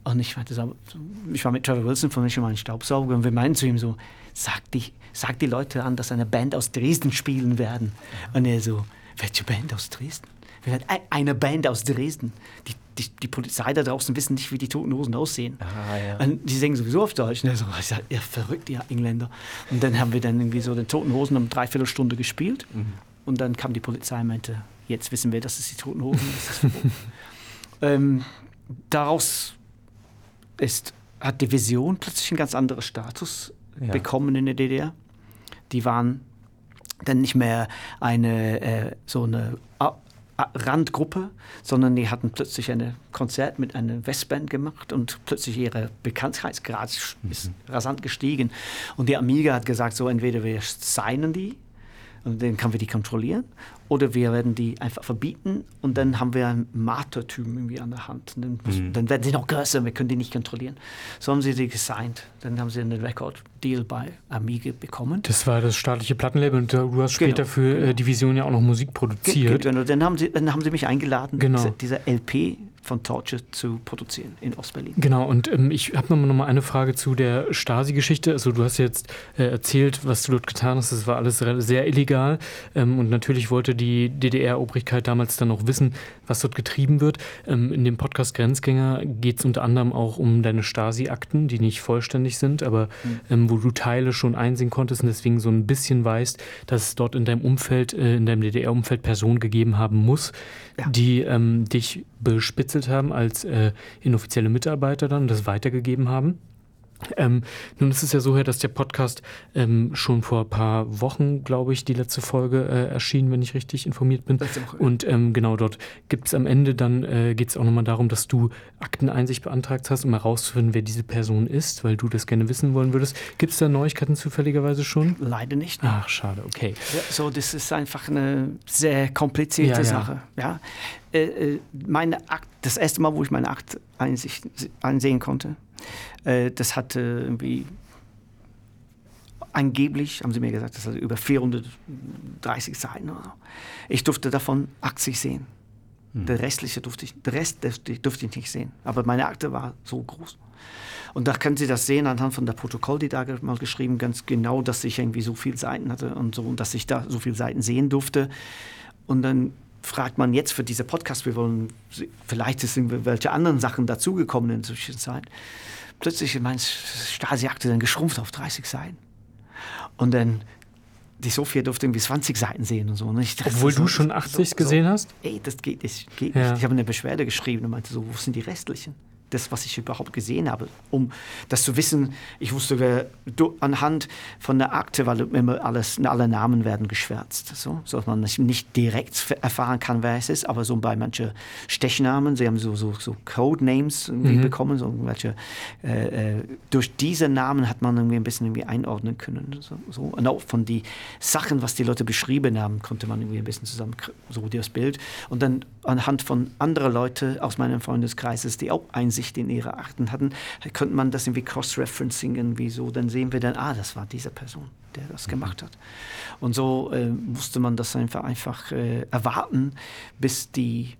Und ich, meinte, ich war mit Trevor Wilson von schon mal ein Staubsauger und wir meinen zu ihm so, sag die, sag die Leute an, dass eine Band aus Dresden spielen werden. Und er so, welche Band aus Dresden? Eine Band aus Dresden. Die, die, die Polizei da draußen wissen nicht, wie die Toten Hosen aussehen. Ah, ja. Und die singen sowieso auf Deutsch. So, ich sag, ihr verrückt, ihr Engländer. Und dann haben wir dann irgendwie so den Toten Hosen um dreiviertel Stunde gespielt. Mhm. Und dann kam die Polizei und meinte, jetzt wissen wir, dass es die Toten Hosen ist. ähm, daraus ist, hat die Vision plötzlich einen ganz anderen Status ja. bekommen in der DDR. Die waren dann nicht mehr eine äh, so eine Randgruppe, sondern die hatten plötzlich ein Konzert mit einer Westband gemacht und plötzlich ihre Bekanntheitsgrad ist mhm. rasant gestiegen. Und die Amiga hat gesagt, so entweder wir signen die und dann können wir die kontrollieren oder wir werden die einfach verbieten und dann haben wir ein Martertüm irgendwie an der Hand. Dann, mhm. dann, werden sie noch größer, wir können die nicht kontrollieren. So haben sie sie gesigned. Dann haben sie einen Record-Deal bei Amiga bekommen. Das war das staatliche Plattenlabel und du hast später genau. für äh, die Vision ja auch noch Musik produziert. Genau, dann haben sie, dann haben sie mich eingeladen, genau. diese, diese LP von Torture zu produzieren in Ostberlin. Genau, und ähm, ich habe noch mal eine Frage zu der Stasi-Geschichte. Also du hast jetzt äh, erzählt, was du dort getan hast. Das war alles sehr illegal ähm, und natürlich wollte die DDR-Obrigkeit damals dann auch wissen, was dort getrieben wird. Ähm, in dem Podcast Grenzgänger geht es unter anderem auch um deine Stasi-Akten, die nicht vollständig sind, aber mhm. wo du Teile schon einsehen konntest und deswegen so ein bisschen weißt, dass es dort in deinem Umfeld, äh, in deinem DDR-Umfeld Personen gegeben haben muss, ja. die ähm, dich bespitzelt haben als äh, inoffizielle Mitarbeiter dann und das weitergegeben haben. Ähm, nun ist es ja so, dass der Podcast ähm, schon vor ein paar Wochen, glaube ich, die letzte Folge äh, erschien, wenn ich richtig informiert bin. Und ähm, genau dort gibt es am Ende dann, äh, geht es auch nochmal darum, dass du Akteneinsicht beantragt hast, um herauszufinden, wer diese Person ist, weil du das gerne wissen wollen würdest. Gibt es da Neuigkeiten zufälligerweise schon? Leider nicht. Ach, schade, okay. Ja, so, das ist einfach eine sehr komplizierte ja, Sache. Ja. Äh, äh, meine Akt, das erste Mal, wo ich meine Akteinsicht einsehen konnte, äh, das hatte irgendwie angeblich, haben sie mir gesagt, das hatte über 430 Seiten oder so. Ich durfte davon 80 sehen. Hm. Der restliche durfte ich, der Rest durfte ich nicht sehen. Aber meine Akte war so groß. Und da können Sie das sehen anhand von der Protokoll, die da mal geschrieben, ganz genau, dass ich irgendwie so viele Seiten hatte und so und dass ich da so viele Seiten sehen durfte. Und dann fragt man jetzt für diese Podcast, wir wollen, vielleicht sind welche anderen Sachen dazugekommen in der Zwischenzeit plötzlich ist meine Stasi-Akte dann geschrumpft auf 30 Seiten. Und dann die Sophia durfte irgendwie 20 Seiten sehen und so. Und dachte, Obwohl so, du schon 80 so, gesehen hast? Ey, das geht, das geht ja. nicht. Ich habe eine Beschwerde geschrieben und meinte so, wo sind die restlichen? Das, was ich überhaupt gesehen habe, um das zu wissen. Ich wusste, anhand von der Akte, weil immer alles, alle Namen werden geschwärzt, so, so dass man nicht direkt erfahren kann, wer es ist, aber so bei manchen Stechnamen, sie haben so, so, so Codenames mhm. bekommen, so welche, äh, äh, durch diese Namen hat man irgendwie ein bisschen irgendwie einordnen können. So, so. Und auch von den Sachen, was die Leute beschrieben haben, konnte man irgendwie ein bisschen zusammen, so das Bild. Und dann anhand von anderen Leuten aus meinem Freundeskreis, die auch Einsicht Einsicht in ihre Akten hatten, könnte man das irgendwie cross-referencing irgendwie so, dann sehen wir dann, ah, das war diese Person, der das gemacht hat. Und so äh, musste man das einfach, einfach äh, erwarten, bis die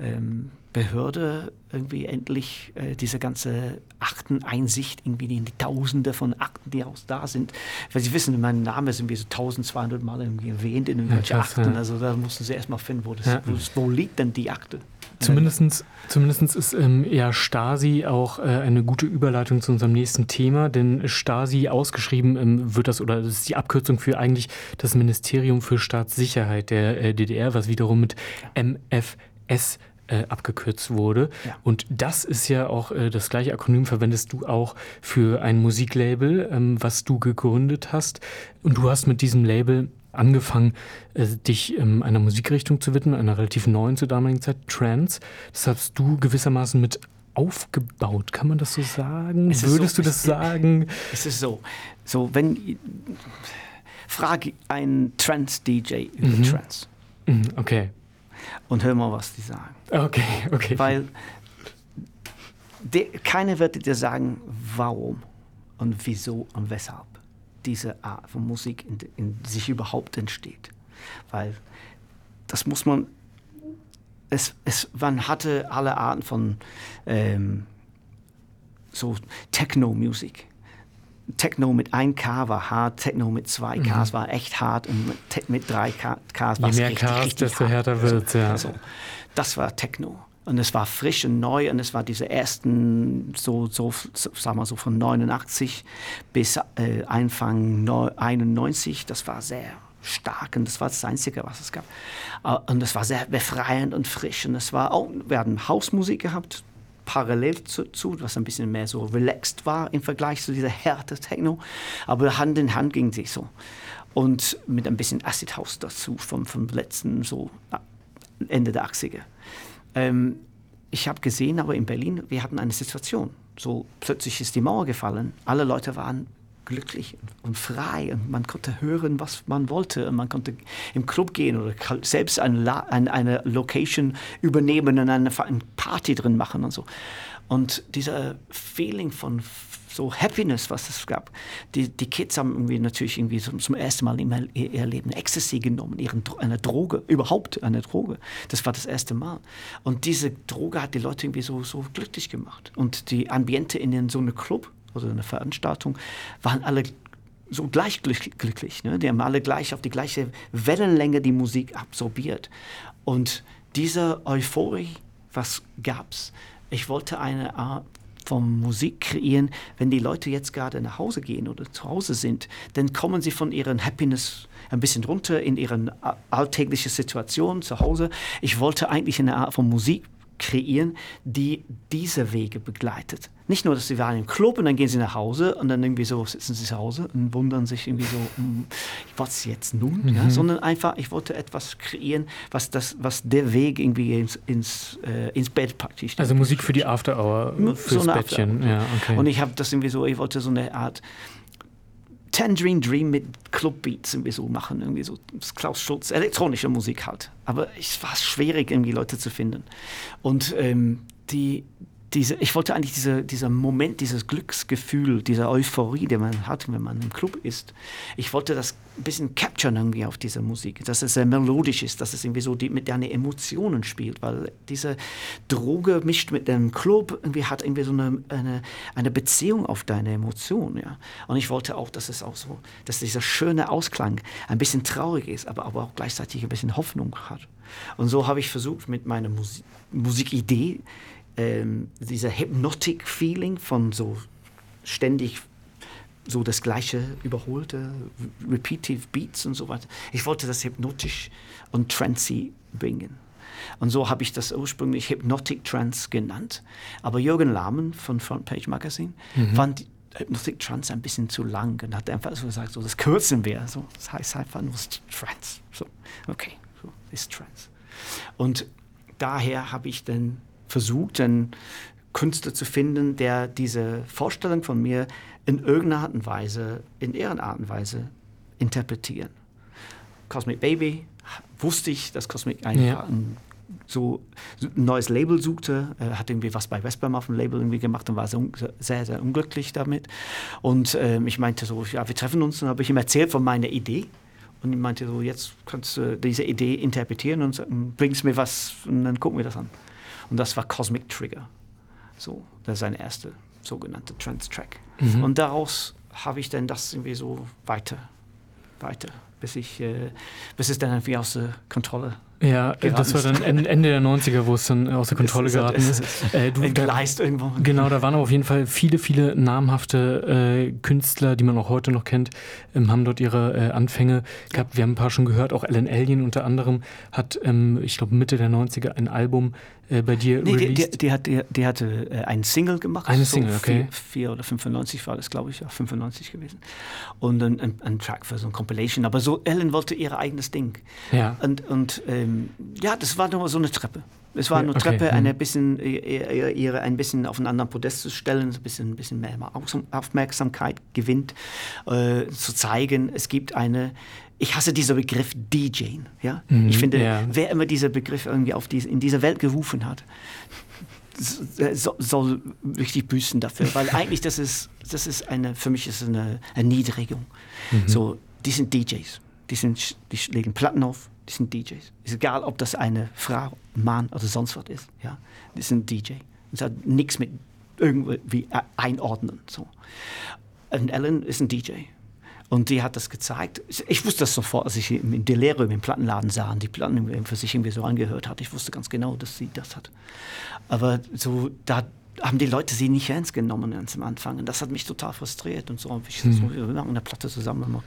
ähm, Behörde irgendwie endlich äh, diese ganze Akteneinsicht, irgendwie in die Tausende von Akten, die auch da sind. Weil Sie wissen, mein Name ist irgendwie so 1200 Mal irgendwie erwähnt in irgendwelchen ja, Akten. Ja. Also da mussten Sie erstmal finden, wo, das, ja. wo, wo liegt denn die Akte? Zumindest, zumindest ist ähm, ja Stasi auch äh, eine gute Überleitung zu unserem nächsten Thema, denn Stasi ausgeschrieben ähm, wird das, oder das ist die Abkürzung für eigentlich das Ministerium für Staatssicherheit der äh, DDR, was wiederum mit MFS äh, abgekürzt wurde. Ja. Und das ist ja auch äh, das gleiche Akronym verwendest du auch für ein Musiklabel, ähm, was du gegründet hast. Und du hast mit diesem Label angefangen, äh, dich ähm, einer Musikrichtung zu widmen, einer relativ neuen zur damaligen Zeit, Trance. Das hast du gewissermaßen mit aufgebaut. Kann man das so sagen? Würdest so, du das sagen? Es ist so. So, wenn frage einen Trance-DJ über mhm. Trance. Mhm, okay und hör mal, was die sagen. Okay, okay. Weil de, keiner wird dir sagen, warum und wieso und weshalb diese Art von Musik in, in sich überhaupt entsteht. Weil das muss man, es, es, man hatte alle Arten von ähm, so Techno-Musik. Techno mit 1K war hart, Techno mit 2Ks mhm. war echt hart und mit, mit 3Ks war Je mehr richtig, Ks, richtig desto hart. härter wird es, ja. Also, das war Techno. Und es war frisch und neu und es war diese ersten, so, so, so sagen wir so von 89 bis äh, Anfang 91, das war sehr stark und das war das Einzige, was es gab. Äh, und es war sehr befreiend und frisch und es war auch, wir hatten Hausmusik gehabt, parallel zu, zu, was ein bisschen mehr so relaxed war im Vergleich zu dieser Härte Techno. Aber Hand in Hand ging sie so. Und mit ein bisschen Acid House dazu vom, vom letzten, so Ende der 80er. Ähm, ich habe gesehen, aber in Berlin, wir hatten eine Situation. So plötzlich ist die Mauer gefallen. Alle Leute waren glücklich und frei und man konnte hören, was man wollte und man konnte im Club gehen oder selbst eine, eine, Location übernehmen und eine Party drin machen und so. Und dieser Feeling von so Happiness, was es gab. Die, die Kids haben irgendwie natürlich irgendwie zum, zum ersten Mal in ihr Leben Ecstasy genommen, ihren, eine Droge, überhaupt eine Droge. Das war das erste Mal. Und diese Droge hat die Leute irgendwie so, so glücklich gemacht. Und die Ambiente in so einem Club oder eine Veranstaltung, waren alle so gleich glücklich. Ne? Die haben alle gleich auf die gleiche Wellenlänge die Musik absorbiert. Und diese Euphorie, was gab's? Ich wollte eine Art von Musik kreieren, wenn die Leute jetzt gerade nach Hause gehen oder zu Hause sind, dann kommen sie von ihren Happiness ein bisschen runter in ihre alltägliche Situation zu Hause. Ich wollte eigentlich eine Art von Musik kreieren, die diese Wege begleitet. Nicht nur, dass sie waren im Club und dann gehen sie nach Hause und dann irgendwie so sitzen sie zu Hause und wundern sich irgendwie so, hm, was jetzt nun? Mhm. Ja, sondern einfach, ich wollte etwas kreieren, was, das, was der Weg irgendwie ins, ins, äh, ins Bett praktisch. Also Musik für die After Hour, fürs so Bettchen. Ja, okay. Und ich habe das irgendwie so, ich wollte so eine Art Tangerine Dream mit Clubbeats irgendwie so machen, irgendwie so Klaus Schulz, elektronische Musik halt. Aber es war schwierig, irgendwie Leute zu finden. Und ähm, die, diese, ich wollte eigentlich diese, dieser Moment, dieses Glücksgefühl, diese Euphorie, die man hat, wenn man im Club ist, ich wollte das ein bisschen capturen irgendwie auf dieser Musik, dass es sehr melodisch ist, dass es irgendwie so die, mit deinen Emotionen spielt, weil diese Droge mischt mit dem Club, irgendwie hat irgendwie so eine, eine, eine Beziehung auf deine Emotionen, ja. Und ich wollte auch, dass es auch so, dass dieser schöne Ausklang ein bisschen traurig ist, aber, aber auch gleichzeitig ein bisschen Hoffnung hat. Und so habe ich versucht, mit meiner Musik, Musikidee ähm, dieser Hypnotic-Feeling von so ständig so das gleiche überholte, repetitive Beats und so weiter. Ich wollte das hypnotisch und trancy bringen. Und so habe ich das ursprünglich Hypnotic Trance genannt. Aber Jürgen Lahmen von Frontpage Magazine mhm. fand Hypnotic Trance ein bisschen zu lang und hat einfach so gesagt, so das kürzen wir. So, das heißt einfach nur Trance. So, okay, so ist Trance. Und daher habe ich dann versucht, einen Künstler zu finden, der diese Vorstellung von mir in irgendeiner Art und Weise, in ihrer Art und Weise interpretieren. Cosmic Baby wusste ich, dass Cosmic einfach ja. ein so ein neues Label suchte, er hat irgendwie was bei Westbam auf dem Label irgendwie gemacht und war so sehr, sehr unglücklich damit. Und ähm, ich meinte so, ja, wir treffen uns und habe ich ihm erzählt von meiner Idee. Und ich meinte so, jetzt kannst du diese Idee interpretieren und bringst mir was und dann gucken wir das an. Und das war Cosmic Trigger. So, das ist sein erster sogenannter Trance-Track. Mhm. Und daraus habe ich dann das irgendwie so weiter, weiter, bis ich, äh, bis es dann irgendwie aus der Kontrolle ja, das war dann Ende der 90er, wo es dann außer Kontrolle geraten ist. Äh, du, Entgleist irgendwo. Genau, da waren auf jeden Fall viele, viele namhafte äh, Künstler, die man auch heute noch kennt, ähm, haben dort ihre äh, Anfänge gehabt. Wir haben ein paar schon gehört, auch Ellen Alien unter anderem hat, ähm, ich glaube Mitte der 90er ein Album äh, bei dir nee, released. Die, die, hat, die, die hatte äh, einen Single gemacht. Eine so Single, okay. Vier, vier, oder 95 war das, glaube ich, ja, 95 gewesen. Und ein, ein, ein, Track für so ein Compilation. Aber so, Ellen wollte ihr eigenes Ding. Ja. Und, und ähm, ja, das war nur so eine Treppe. Es war eine okay. Treppe, mhm. eine bisschen, ihre ein bisschen auf einen anderen Podest zu stellen, ein bisschen, ein bisschen mehr Aufmerksamkeit gewinnt, äh, zu zeigen, es gibt eine ich hasse diesen Begriff DJing. Ja? Mhm, ich finde, ja. wer immer diesen Begriff irgendwie auf diese, in dieser Welt gerufen hat, soll, soll richtig büßen dafür, weil eigentlich das ist, das ist eine, für mich ist eine Erniedrigung. Mhm. So, die sind DJs, die, sind, die legen Platten auf, die sind DJs. Ist egal, ob das eine Frau, Mann oder sonst was ist. Ja? Die sind DJ. Das hat nichts mit irgendwie einordnen. So. Und Ellen ist ein DJ. Und die hat das gezeigt. Ich wusste das sofort, als ich in Delirium im Plattenladen sah und die Platten für sich irgendwie so angehört hat. Ich wusste ganz genau, dass sie das hat. Aber so, da haben die Leute sie nicht ernst genommen ganz am Anfang. Und das hat mich total frustriert. Und so habe ich hm. so, wir machen eine Platte zusammen. Mal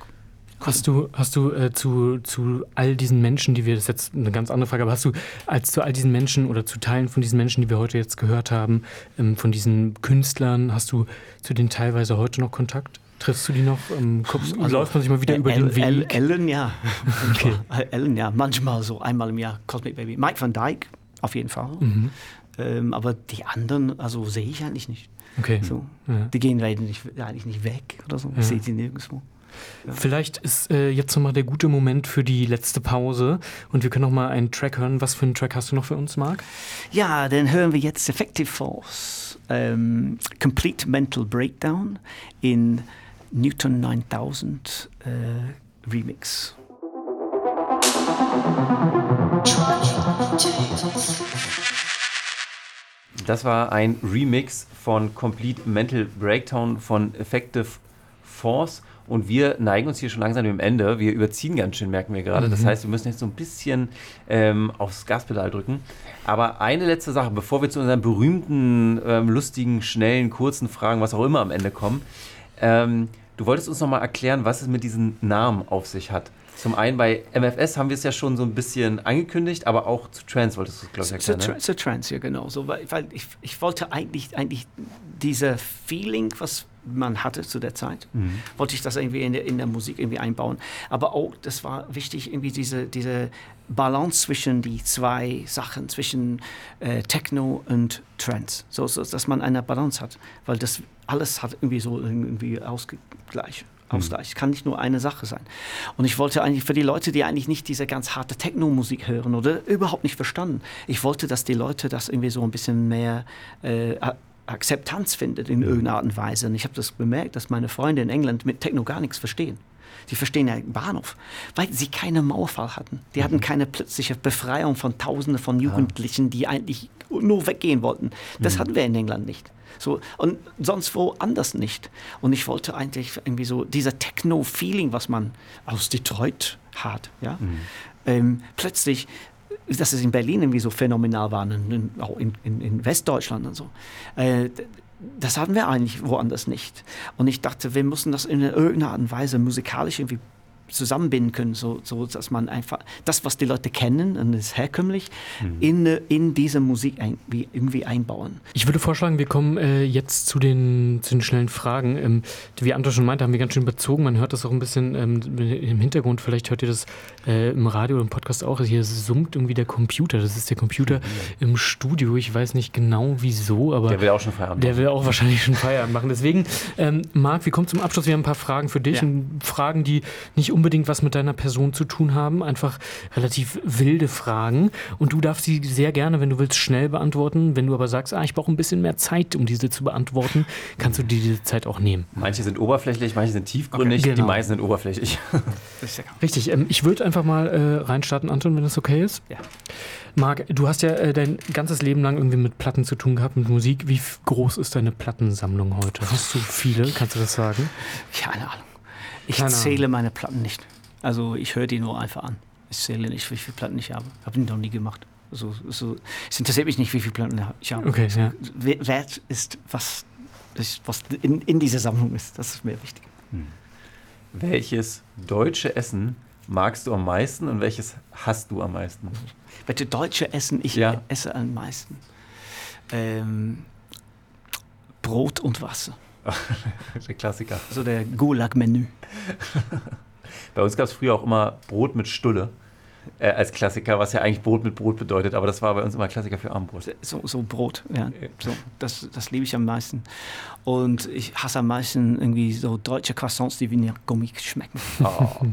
Hast du, hast du äh, zu, zu all diesen Menschen, die wir, das ist jetzt eine ganz andere Frage, aber hast du als zu all diesen Menschen oder zu Teilen von diesen Menschen, die wir heute jetzt gehört haben, ähm, von diesen Künstlern, hast du zu denen teilweise heute noch Kontakt? Triffst du die noch? Ähm, kommst, also, läuft man sich mal wieder über den Weg? Ellen, ja. Okay. Ellen, ja. Manchmal so einmal im Jahr Cosmic Baby. Mike van Dyke, auf jeden Fall. Mhm. Ähm, aber die anderen, also sehe ich eigentlich nicht. Okay. So. Ja. Die gehen nicht, eigentlich nicht weg oder so. Ich ja. sehe sie nirgendwo. Ja. Vielleicht ist äh, jetzt nochmal der gute Moment für die letzte Pause und wir können nochmal einen Track hören. Was für einen Track hast du noch für uns, Marc? Ja, dann hören wir jetzt Effective Force, ähm, Complete Mental Breakdown in Newton 9000 äh, Remix. Das war ein Remix von Complete Mental Breakdown von Effective Force. Und wir neigen uns hier schon langsam dem Ende. Wir überziehen ganz schön, merken wir gerade. Mhm. Das heißt, wir müssen jetzt so ein bisschen ähm, aufs Gaspedal drücken. Aber eine letzte Sache, bevor wir zu unseren berühmten, ähm, lustigen, schnellen, kurzen Fragen, was auch immer am Ende kommen. Ähm, Du wolltest uns nochmal erklären, was es mit diesen Namen auf sich hat. Zum einen bei MFS haben wir es ja schon so ein bisschen angekündigt, aber auch zu Trans wolltest du es, glaube ich, erklären. Zu, ne? zu Trans, ja, genau. So, weil, weil ich, ich wollte eigentlich, eigentlich dieser Feeling, was man hatte zu der Zeit, mhm. wollte ich das irgendwie in der, in der Musik irgendwie einbauen. Aber auch, das war wichtig, irgendwie diese, diese Balance zwischen die zwei Sachen, zwischen äh, Techno und Trance, so, so, dass man eine Balance hat, weil das alles hat irgendwie so irgendwie Ausgleich. Mhm. Ausgleich. Kann nicht nur eine Sache sein. Und ich wollte eigentlich für die Leute, die eigentlich nicht diese ganz harte Techno-Musik hören oder überhaupt nicht verstanden, ich wollte, dass die Leute das irgendwie so ein bisschen mehr äh, Akzeptanz findet in irgendeiner Art und Weise. Und ich habe das bemerkt, dass meine Freunde in England mit Techno gar nichts verstehen. Sie verstehen ja Bahnhof, weil sie keine Mauerfall hatten. Die hatten mhm. keine plötzliche Befreiung von Tausenden von Jugendlichen, die eigentlich nur weggehen wollten. Das mhm. hatten wir in England nicht. So, und sonst wo anders nicht. Und ich wollte eigentlich irgendwie so dieser Techno-Feeling, was man aus Detroit hat, ja, mhm. ähm, plötzlich dass es in Berlin irgendwie so phänomenal war, und auch in, in, in Westdeutschland und so. Äh, das haben wir eigentlich woanders nicht. Und ich dachte, wir müssen das in irgendeiner Art und Weise musikalisch irgendwie zusammenbinden können, so, so dass man einfach das, was die Leute kennen und ist herkömmlich, mhm. in, in diese Musik ein, wie, irgendwie einbauen. Ich würde vorschlagen, wir kommen äh, jetzt zu den, zu den schnellen Fragen. Ähm, wie Anton schon meinte, haben wir ganz schön überzogen. Man hört das auch ein bisschen ähm, im Hintergrund. Vielleicht hört ihr das äh, im Radio oder im Podcast auch. Hier summt irgendwie der Computer. Das ist der Computer mhm. im Studio. Ich weiß nicht genau wieso, aber. Der will auch schon Feierabend Der will auch wahrscheinlich schon Feierabend machen. Deswegen, ähm, Marc, wir kommen zum Abschluss. Wir haben ein paar Fragen für dich. Ja. Fragen, die nicht unbedingt was mit deiner Person zu tun haben, einfach relativ wilde Fragen. Und du darfst sie sehr gerne, wenn du willst, schnell beantworten. Wenn du aber sagst, ah, ich brauche ein bisschen mehr Zeit, um diese zu beantworten, kannst du dir diese Zeit auch nehmen. Manche sind oberflächlich, manche sind tiefgründig, okay, genau. die meisten sind oberflächlich. Richtig, ähm, ich würde einfach mal äh, reinstarten, Anton, wenn das okay ist. Ja. Marc, du hast ja äh, dein ganzes Leben lang irgendwie mit Platten zu tun gehabt, mit Musik. Wie groß ist deine Plattensammlung heute? Hast du viele? Kannst du das sagen? Keine Ahnung. Ich Keine zähle Ahnung. meine Platten nicht. Also ich höre die nur einfach an. Ich zähle nicht, wie viele Platten ich habe. Habe ich noch nie gemacht. Also, also, es interessiert mich nicht, wie viele Platten ich habe. Okay, ja. Wert ist, was, was in, in dieser Sammlung ist. Das ist mir wichtig. Hm. Welches deutsche Essen magst du am meisten und welches hast du am meisten? Welche deutsche Essen ich ja. esse am meisten? Ähm, Brot und Wasser. der Klassiker. So der Gulag-Menü. Bei uns gab es früher auch immer Brot mit Stulle äh, als Klassiker, was ja eigentlich Brot mit Brot bedeutet, aber das war bei uns immer Klassiker für Abendbrot. So, so Brot, ja. So, das, das liebe ich am meisten. Und ich hasse am meisten irgendwie so deutsche Croissants, die wie nach Gummi schmecken. Oh.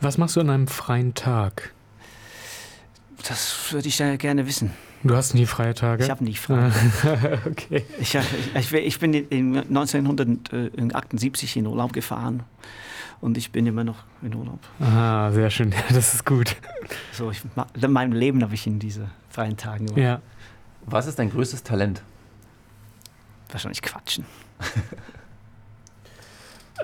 was machst du an einem freien Tag? Das würde ich gerne wissen. Du hast nie freie Tage? Ich habe nie frei. okay. Ich, ich, ich, bin 1978 in Urlaub gefahren und ich bin immer noch in Urlaub. Ah, sehr schön. Ja, das ist gut. So, ich, in meinem Leben habe ich in diese freien Tagen gemacht. Ja. Was ist dein größtes Talent? Wahrscheinlich quatschen.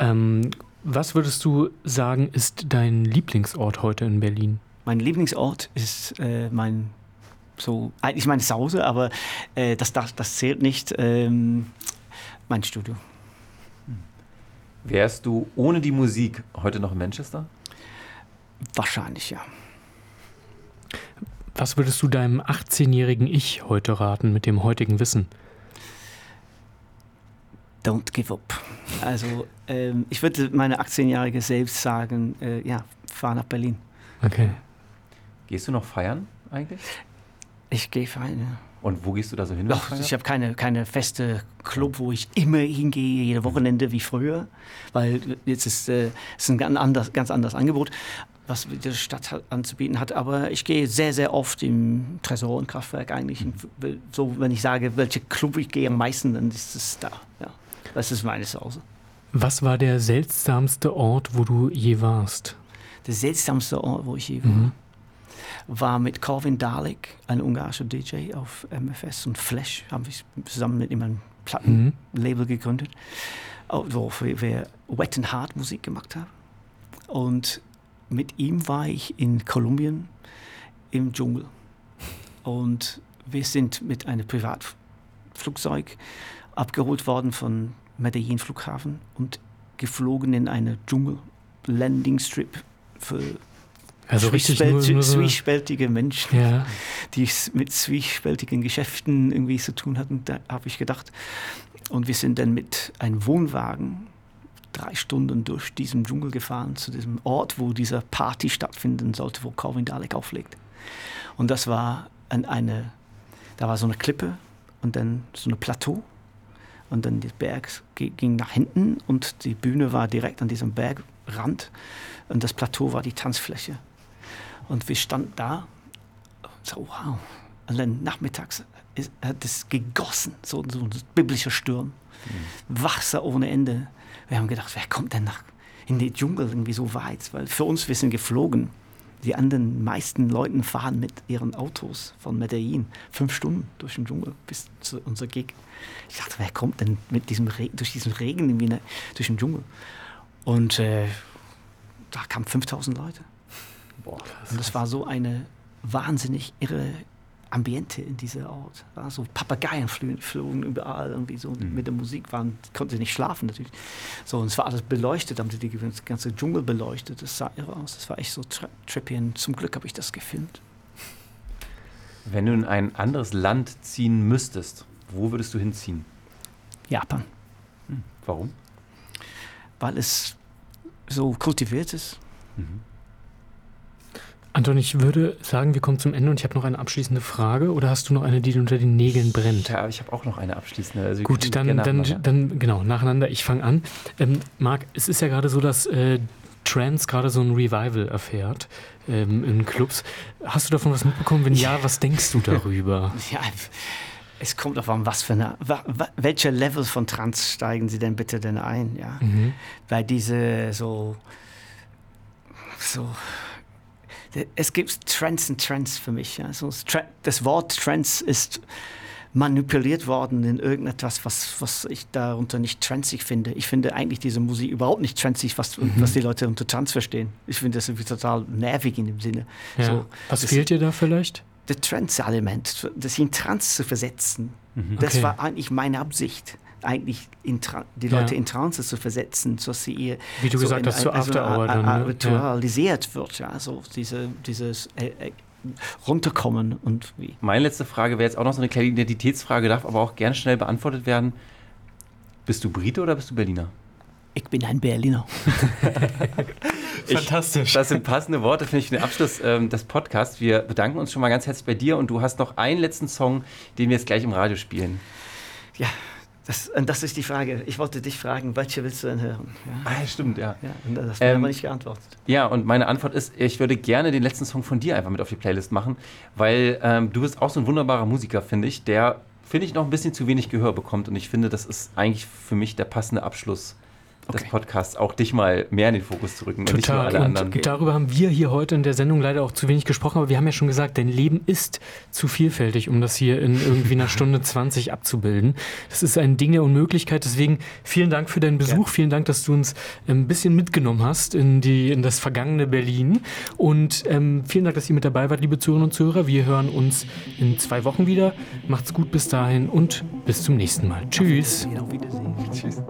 ähm, was würdest du sagen, ist dein Lieblingsort heute in Berlin? Mein Lieblingsort ist äh, mein so eigentlich meine Sause, aber äh, das, das, das, zählt nicht. Ähm, mein Studio. Wärst du ohne die Musik heute noch in Manchester? Wahrscheinlich, ja. Was würdest du deinem 18-jährigen Ich heute raten mit dem heutigen Wissen? Don't give up. Also, ähm, ich würde meine 18-jährige selbst sagen: äh, ja, fahr nach Berlin. Okay. Gehst du noch feiern eigentlich? Ich gehe ja. Und wo gehst du da so hin? Ach, ich habe keine, keine feste Club, wo ich immer hingehe, jede Wochenende wie früher, weil jetzt ist es äh, ein ganz anderes, ganz anderes Angebot, was die Stadt anzubieten hat. Aber ich gehe sehr, sehr oft im Tresor und Kraftwerk eigentlich. Mhm. So, wenn ich sage, welche Club ich gehe am meisten, dann ist es da. Ja. Das ist meine Zuhause. Was war der seltsamste Ort, wo du je warst? Der seltsamste Ort, wo ich je war? Mhm war mit Corvin Dalek, ein ungarischer DJ auf MFS und Flash, haben wir zusammen mit ihm ein Plattenlabel mhm. gegründet, wo wir Wet and Hard Musik gemacht haben. Und mit ihm war ich in Kolumbien im Dschungel. Und wir sind mit einem Privatflugzeug abgeholt worden von Medellin Flughafen und geflogen in eine Dschungel Landing Strip für also richtig nur, nur so zwiespältige Menschen, ja. die mit zwiespältigen Geschäften irgendwie zu tun hatten, da habe ich gedacht. Und wir sind dann mit einem Wohnwagen drei Stunden durch diesen Dschungel gefahren zu diesem Ort, wo diese Party stattfinden sollte, wo Calvin Dalek auflegt. Und das war an eine, da war so eine Klippe und dann so ein Plateau und dann der Berg ging nach hinten und die Bühne war direkt an diesem Bergrand und das Plateau war die Tanzfläche. Und wir standen da und so, wow. Und dann nachmittags ist, hat es gegossen, so, so ein biblischer Sturm. Mhm. Wasser ohne Ende. Wir haben gedacht, wer kommt denn nach in den Dschungel irgendwie so weit? Weil für uns, wir sind geflogen. Die anderen meisten Leute fahren mit ihren Autos von Medellin fünf Stunden durch den Dschungel bis zu unserer Gig. Ich dachte, wer kommt denn mit diesem durch diesen Regen irgendwie durch den Dschungel? Und äh, da kamen 5000 Leute. Boah, und das war so eine wahnsinnig irre Ambiente in dieser Ort. Ja, so Papageien flogen überall irgendwie so mhm. mit der Musik waren, konnte nicht schlafen natürlich. So und es war alles beleuchtet, haben sie die ganze Dschungel beleuchtet. Das sah irre aus. Das war echt so tri trippy. Und zum Glück habe ich das gefilmt. Wenn du in ein anderes Land ziehen müsstest, wo würdest du hinziehen? Japan. Hm. Warum? Weil es so kultiviert ist. Mhm. Anton, ich würde sagen, wir kommen zum Ende und ich habe noch eine abschließende Frage. Oder hast du noch eine, die dir unter den Nägeln brennt? Ja, ich habe auch noch eine abschließende. Also Gut, dann, dann, dann, genau, nacheinander. Ich fange an. Ähm, Marc, es ist ja gerade so, dass äh, Trance gerade so ein Revival erfährt ähm, in Clubs. Hast du davon was mitbekommen? Wenn ja, was denkst du darüber? Ja, es kommt darauf an, was für eine, welcher Level von Trans steigen Sie denn bitte denn ein, ja? Mhm. Weil diese so, so, es gibt Trends und Trends für mich. Ja? So, das Wort Trends ist manipuliert worden in irgendetwas, was, was ich darunter nicht transig finde. Ich finde eigentlich diese Musik überhaupt nicht transig, was, mhm. was die Leute unter Tanz verstehen. Ich finde das irgendwie total nervig in dem Sinne. Ja. So, was fehlt dir da vielleicht? Das Trance-Element, das in Trance zu versetzen. Mhm. Das okay. war eigentlich meine Absicht eigentlich die Leute ja. in Trance zu versetzen, so sie ihr wie du so gesagt hast, so After Hour dann, ne? ritualisiert ja. wird, ja, so diese, dieses äh, äh, runterkommen und wie. Meine letzte Frage wäre jetzt auch noch so eine kleine Identitätsfrage, darf aber auch gerne schnell beantwortet werden. Bist du Brite oder bist du Berliner? Ich bin ein Berliner. Fantastisch. Ich, das sind passende Worte, finde ich, für den Abschluss ähm, des Podcasts. Wir bedanken uns schon mal ganz herzlich bei dir und du hast noch einen letzten Song, den wir jetzt gleich im Radio spielen. Ja, das, und das ist die Frage. Ich wollte dich fragen, welche willst du denn hören? Ja. Ah, stimmt, ja. ja und das ähm, aber nicht geantwortet. Ja, und meine Antwort ist, ich würde gerne den letzten Song von dir einfach mit auf die Playlist machen, weil ähm, du bist auch so ein wunderbarer Musiker, finde ich, der, finde ich, noch ein bisschen zu wenig Gehör bekommt. Und ich finde, das ist eigentlich für mich der passende Abschluss okay. des Podcasts auch dich mal mehr in den Fokus zu rücken Total. und nicht nur alle anderen. Und darüber haben wir hier heute in der Sendung leider auch zu wenig gesprochen, aber wir haben ja schon gesagt, dein Leben ist zu vielfältig, um das hier in irgendwie einer Stunde 20 abzubilden. Das ist ein Ding der Unmöglichkeit. Deswegen vielen Dank für deinen Besuch. Ja. Vielen Dank, dass du uns ein bisschen mitgenommen hast in, die, in das vergangene Berlin. Und ähm, vielen Dank, dass ihr mit dabei wart, liebe Zuhörerinnen und Zuhörer. Wir hören uns in zwei Wochen wieder. Macht's gut bis dahin und bis zum nächsten Mal. Tschüss. Auf Wiedersehen. Tschüss.